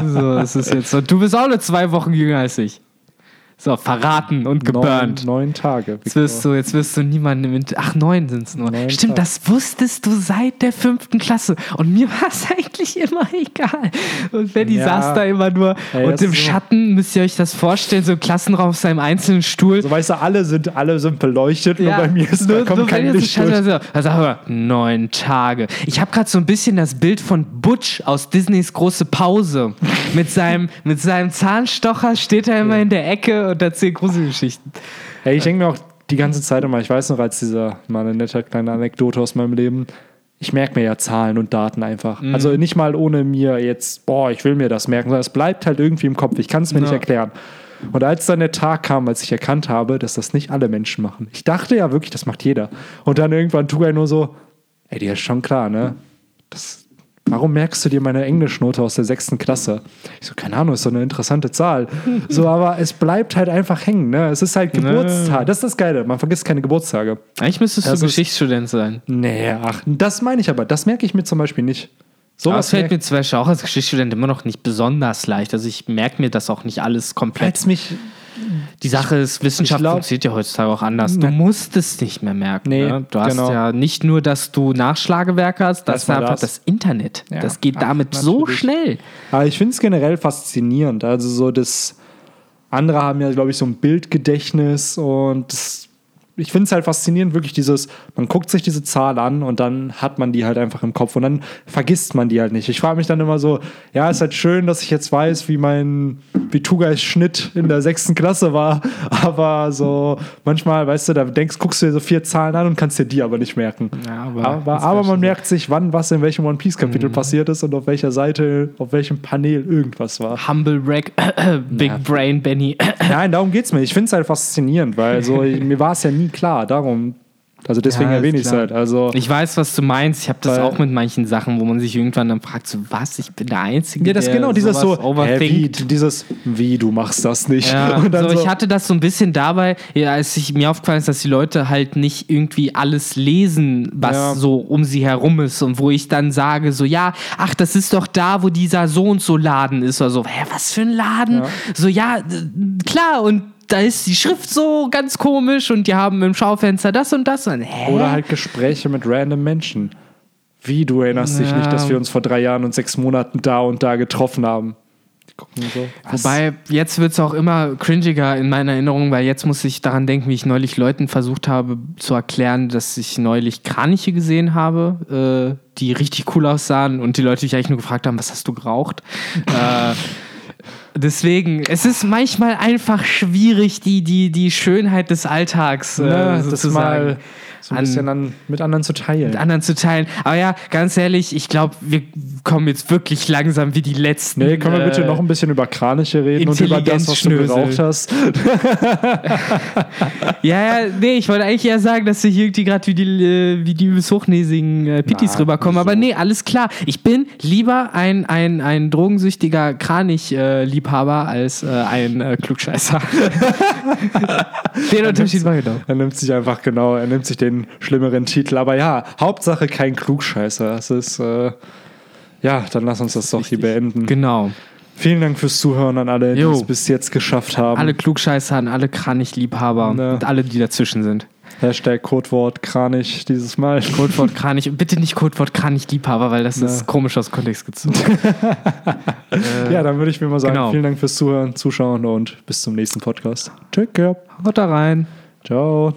so, das ist jetzt so. Du bist auch nur zwei Wochen jünger als ich. So, verraten und geburnt. Neun, neun Tage. Jetzt wirst du, jetzt wirst du niemanden mit. Ach, neun sind es nur. Neun Stimmt, Tage. das wusstest du seit der fünften Klasse. Und mir [LAUGHS] war es eigentlich immer egal. Und Benny Ja. saß da immer nur. Ey, und im so- Schatten müsst ihr euch das vorstellen, so im Klassenraum auf seinem einzelnen Stuhl. So weißt du, alle sind, alle sind beleuchtet, nur bei mir ist, da kommt kein wenn jetzt Licht ein durch. Also, also aber neun Tage. Ich habe gerade so ein bisschen das Bild von Butch aus Disneys große Pause. mit, seinem, mit seinem Zahnstocher steht er immer in der Ecke und erzählt Gruselgeschichten. Hey, ich denke mir auch die ganze Zeit immer, ich weiß noch, als dieser, mal eine nette kleine Anekdote aus meinem Leben, ich merke mir ja Zahlen und Daten einfach. Mhm. Also nicht mal ohne mir jetzt, boah, ich will mir das merken, sondern es bleibt halt irgendwie im Kopf. Ich kann es mir nicht Ja. erklären. Und als dann der Tag kam, als ich erkannt habe, dass das nicht alle Menschen machen. Ich dachte ja wirklich, das macht jeder. Und dann irgendwann tut er nur so, ey, dir ist schon klar, ne? Das, warum merkst du dir meine Englischnote aus der sechsten Klasse? Ich so, keine Ahnung, ist so eine interessante Zahl. [LAUGHS] So, aber es bleibt halt einfach hängen, ne? Es ist halt Geburtstag. Das ist das Geile. Man vergisst keine Geburtstage. Eigentlich müsstest Das du ist- Geschichtsstudent sein. Nee, ach, das meine ich aber. Das merke ich mir zum Beispiel nicht. So es fällt mir zum Beispiel auch als Geschichtsstudent immer noch nicht besonders leicht. Also ich merke mir das auch nicht alles komplett. als mich. Die Sache ist, Wissenschaft glaub- funktioniert ja heutzutage auch anders. Du musst es nicht mehr merken. Nee, ne? Du hast genau. ja nicht nur, dass du Nachschlagewerke hast, das ist einfach das. das, Internet. Ja. Das geht Ach, damit so natürlich. schnell. Aber ich finde es generell faszinierend. Also so das. Andere haben ja, glaube ich, so ein Bildgedächtnis und das ich finde es halt faszinierend, wirklich dieses, man guckt sich diese Zahl an und dann hat man die halt einfach im Kopf und dann vergisst man die halt nicht. Ich frage mich dann immer so, ja, ist halt schön, dass ich jetzt weiß, wie mein Vitugais-Schnitt in der sechsten Klasse war, [LAUGHS] aber so manchmal, weißt du, da denkst, guckst du dir so vier Zahlen an und kannst dir die aber nicht merken. Ja, aber, aber, aber man merkt sich, wann was in welchem One Piece-Kapitel mhm. passiert ist und auf welcher Seite, auf welchem Panel irgendwas war. Humble Rack, [COUGHS] Big ja. Brain Benny. [COUGHS] Nein, darum geht's mir. Ich finde es halt faszinierend, weil so, [LAUGHS] mir war es ja nie klar. Darum also deswegen ja, erwähne ich es halt. Also, ich weiß, was du meinst. Ich habe das auch mit manchen Sachen, wo man sich irgendwann dann fragt, so was, ich bin der Einzige, Ja, das der genau, dieses so, hä, wie, dieses, wie, du machst das nicht. Ja, [LAUGHS] so, so, ich hatte das so ein bisschen dabei, ja, als ich mir aufgefallen ist, dass die Leute halt nicht irgendwie alles lesen, was ja. so um sie herum ist und wo ich dann sage, so, ja, ach, das ist doch da, wo dieser so und so Laden ist oder so. Hä, was für ein Laden? So, ja, klar, und da ist die Schrift so ganz komisch und die haben im Schaufenster das und das. Und, Oder halt Gespräche mit random Menschen. Wie, du erinnerst ja. dich nicht, dass wir uns vor drei Jahren und sechs Monaten da und da getroffen haben. So. Wobei, jetzt wird es auch immer cringiger in meiner Erinnerung, weil jetzt muss ich daran denken, wie ich neulich Leuten versucht habe zu erklären, dass ich neulich Kraniche gesehen habe, äh, die richtig cool aussahen und die Leute mich eigentlich nur gefragt haben, was hast du geraucht? [LAUGHS] äh, Deswegen, es ist manchmal einfach schwierig, die, die, die Schönheit des Alltags äh, ja, sozusagen so ein bisschen an, mit anderen zu teilen. Mit anderen zu teilen. Aber ja, ganz ehrlich, ich glaube, wir kommen jetzt wirklich langsam wie die letzten. Nee, können wir bitte äh, noch ein bisschen über Kraniche reden und über das, was du geraucht hast? [LAUGHS] ja, ja, nee, ich wollte eigentlich eher sagen, dass ich irgendwie gerade wie die, äh, wie die hochnäsigen äh, Pittis Na, rüberkommen. So. Aber nee, alles klar. Ich bin lieber ein, ein, ein drogensüchtiger Kranich-Liebhaber als äh, ein äh, Klugscheißer. [LAUGHS] den Unterschied war genau. Er nimmt sich einfach genau, er nimmt sich den schlimmeren Titel. Aber ja, Hauptsache kein Klugscheißer. Das ist, äh, ja, dann lass uns das doch hier beenden. Genau. Vielen Dank fürs Zuhören an alle, die es bis jetzt geschafft haben. Alle Klugscheißer, an alle Kranichliebhaber ne. und alle, die dazwischen sind. Hashtag Codewort Kranich dieses Mal. Codewort [LAUGHS] Kranich. Bitte nicht Codewort Kranich-Liebhaber, weil das ne. ist komisch aus Kontext gezogen. [LAUGHS] äh, ja, dann würde ich mir mal sagen, genau. vielen Dank fürs Zuhören, Zuschauen und bis zum nächsten Podcast. Check, Haut da rein. Ciao.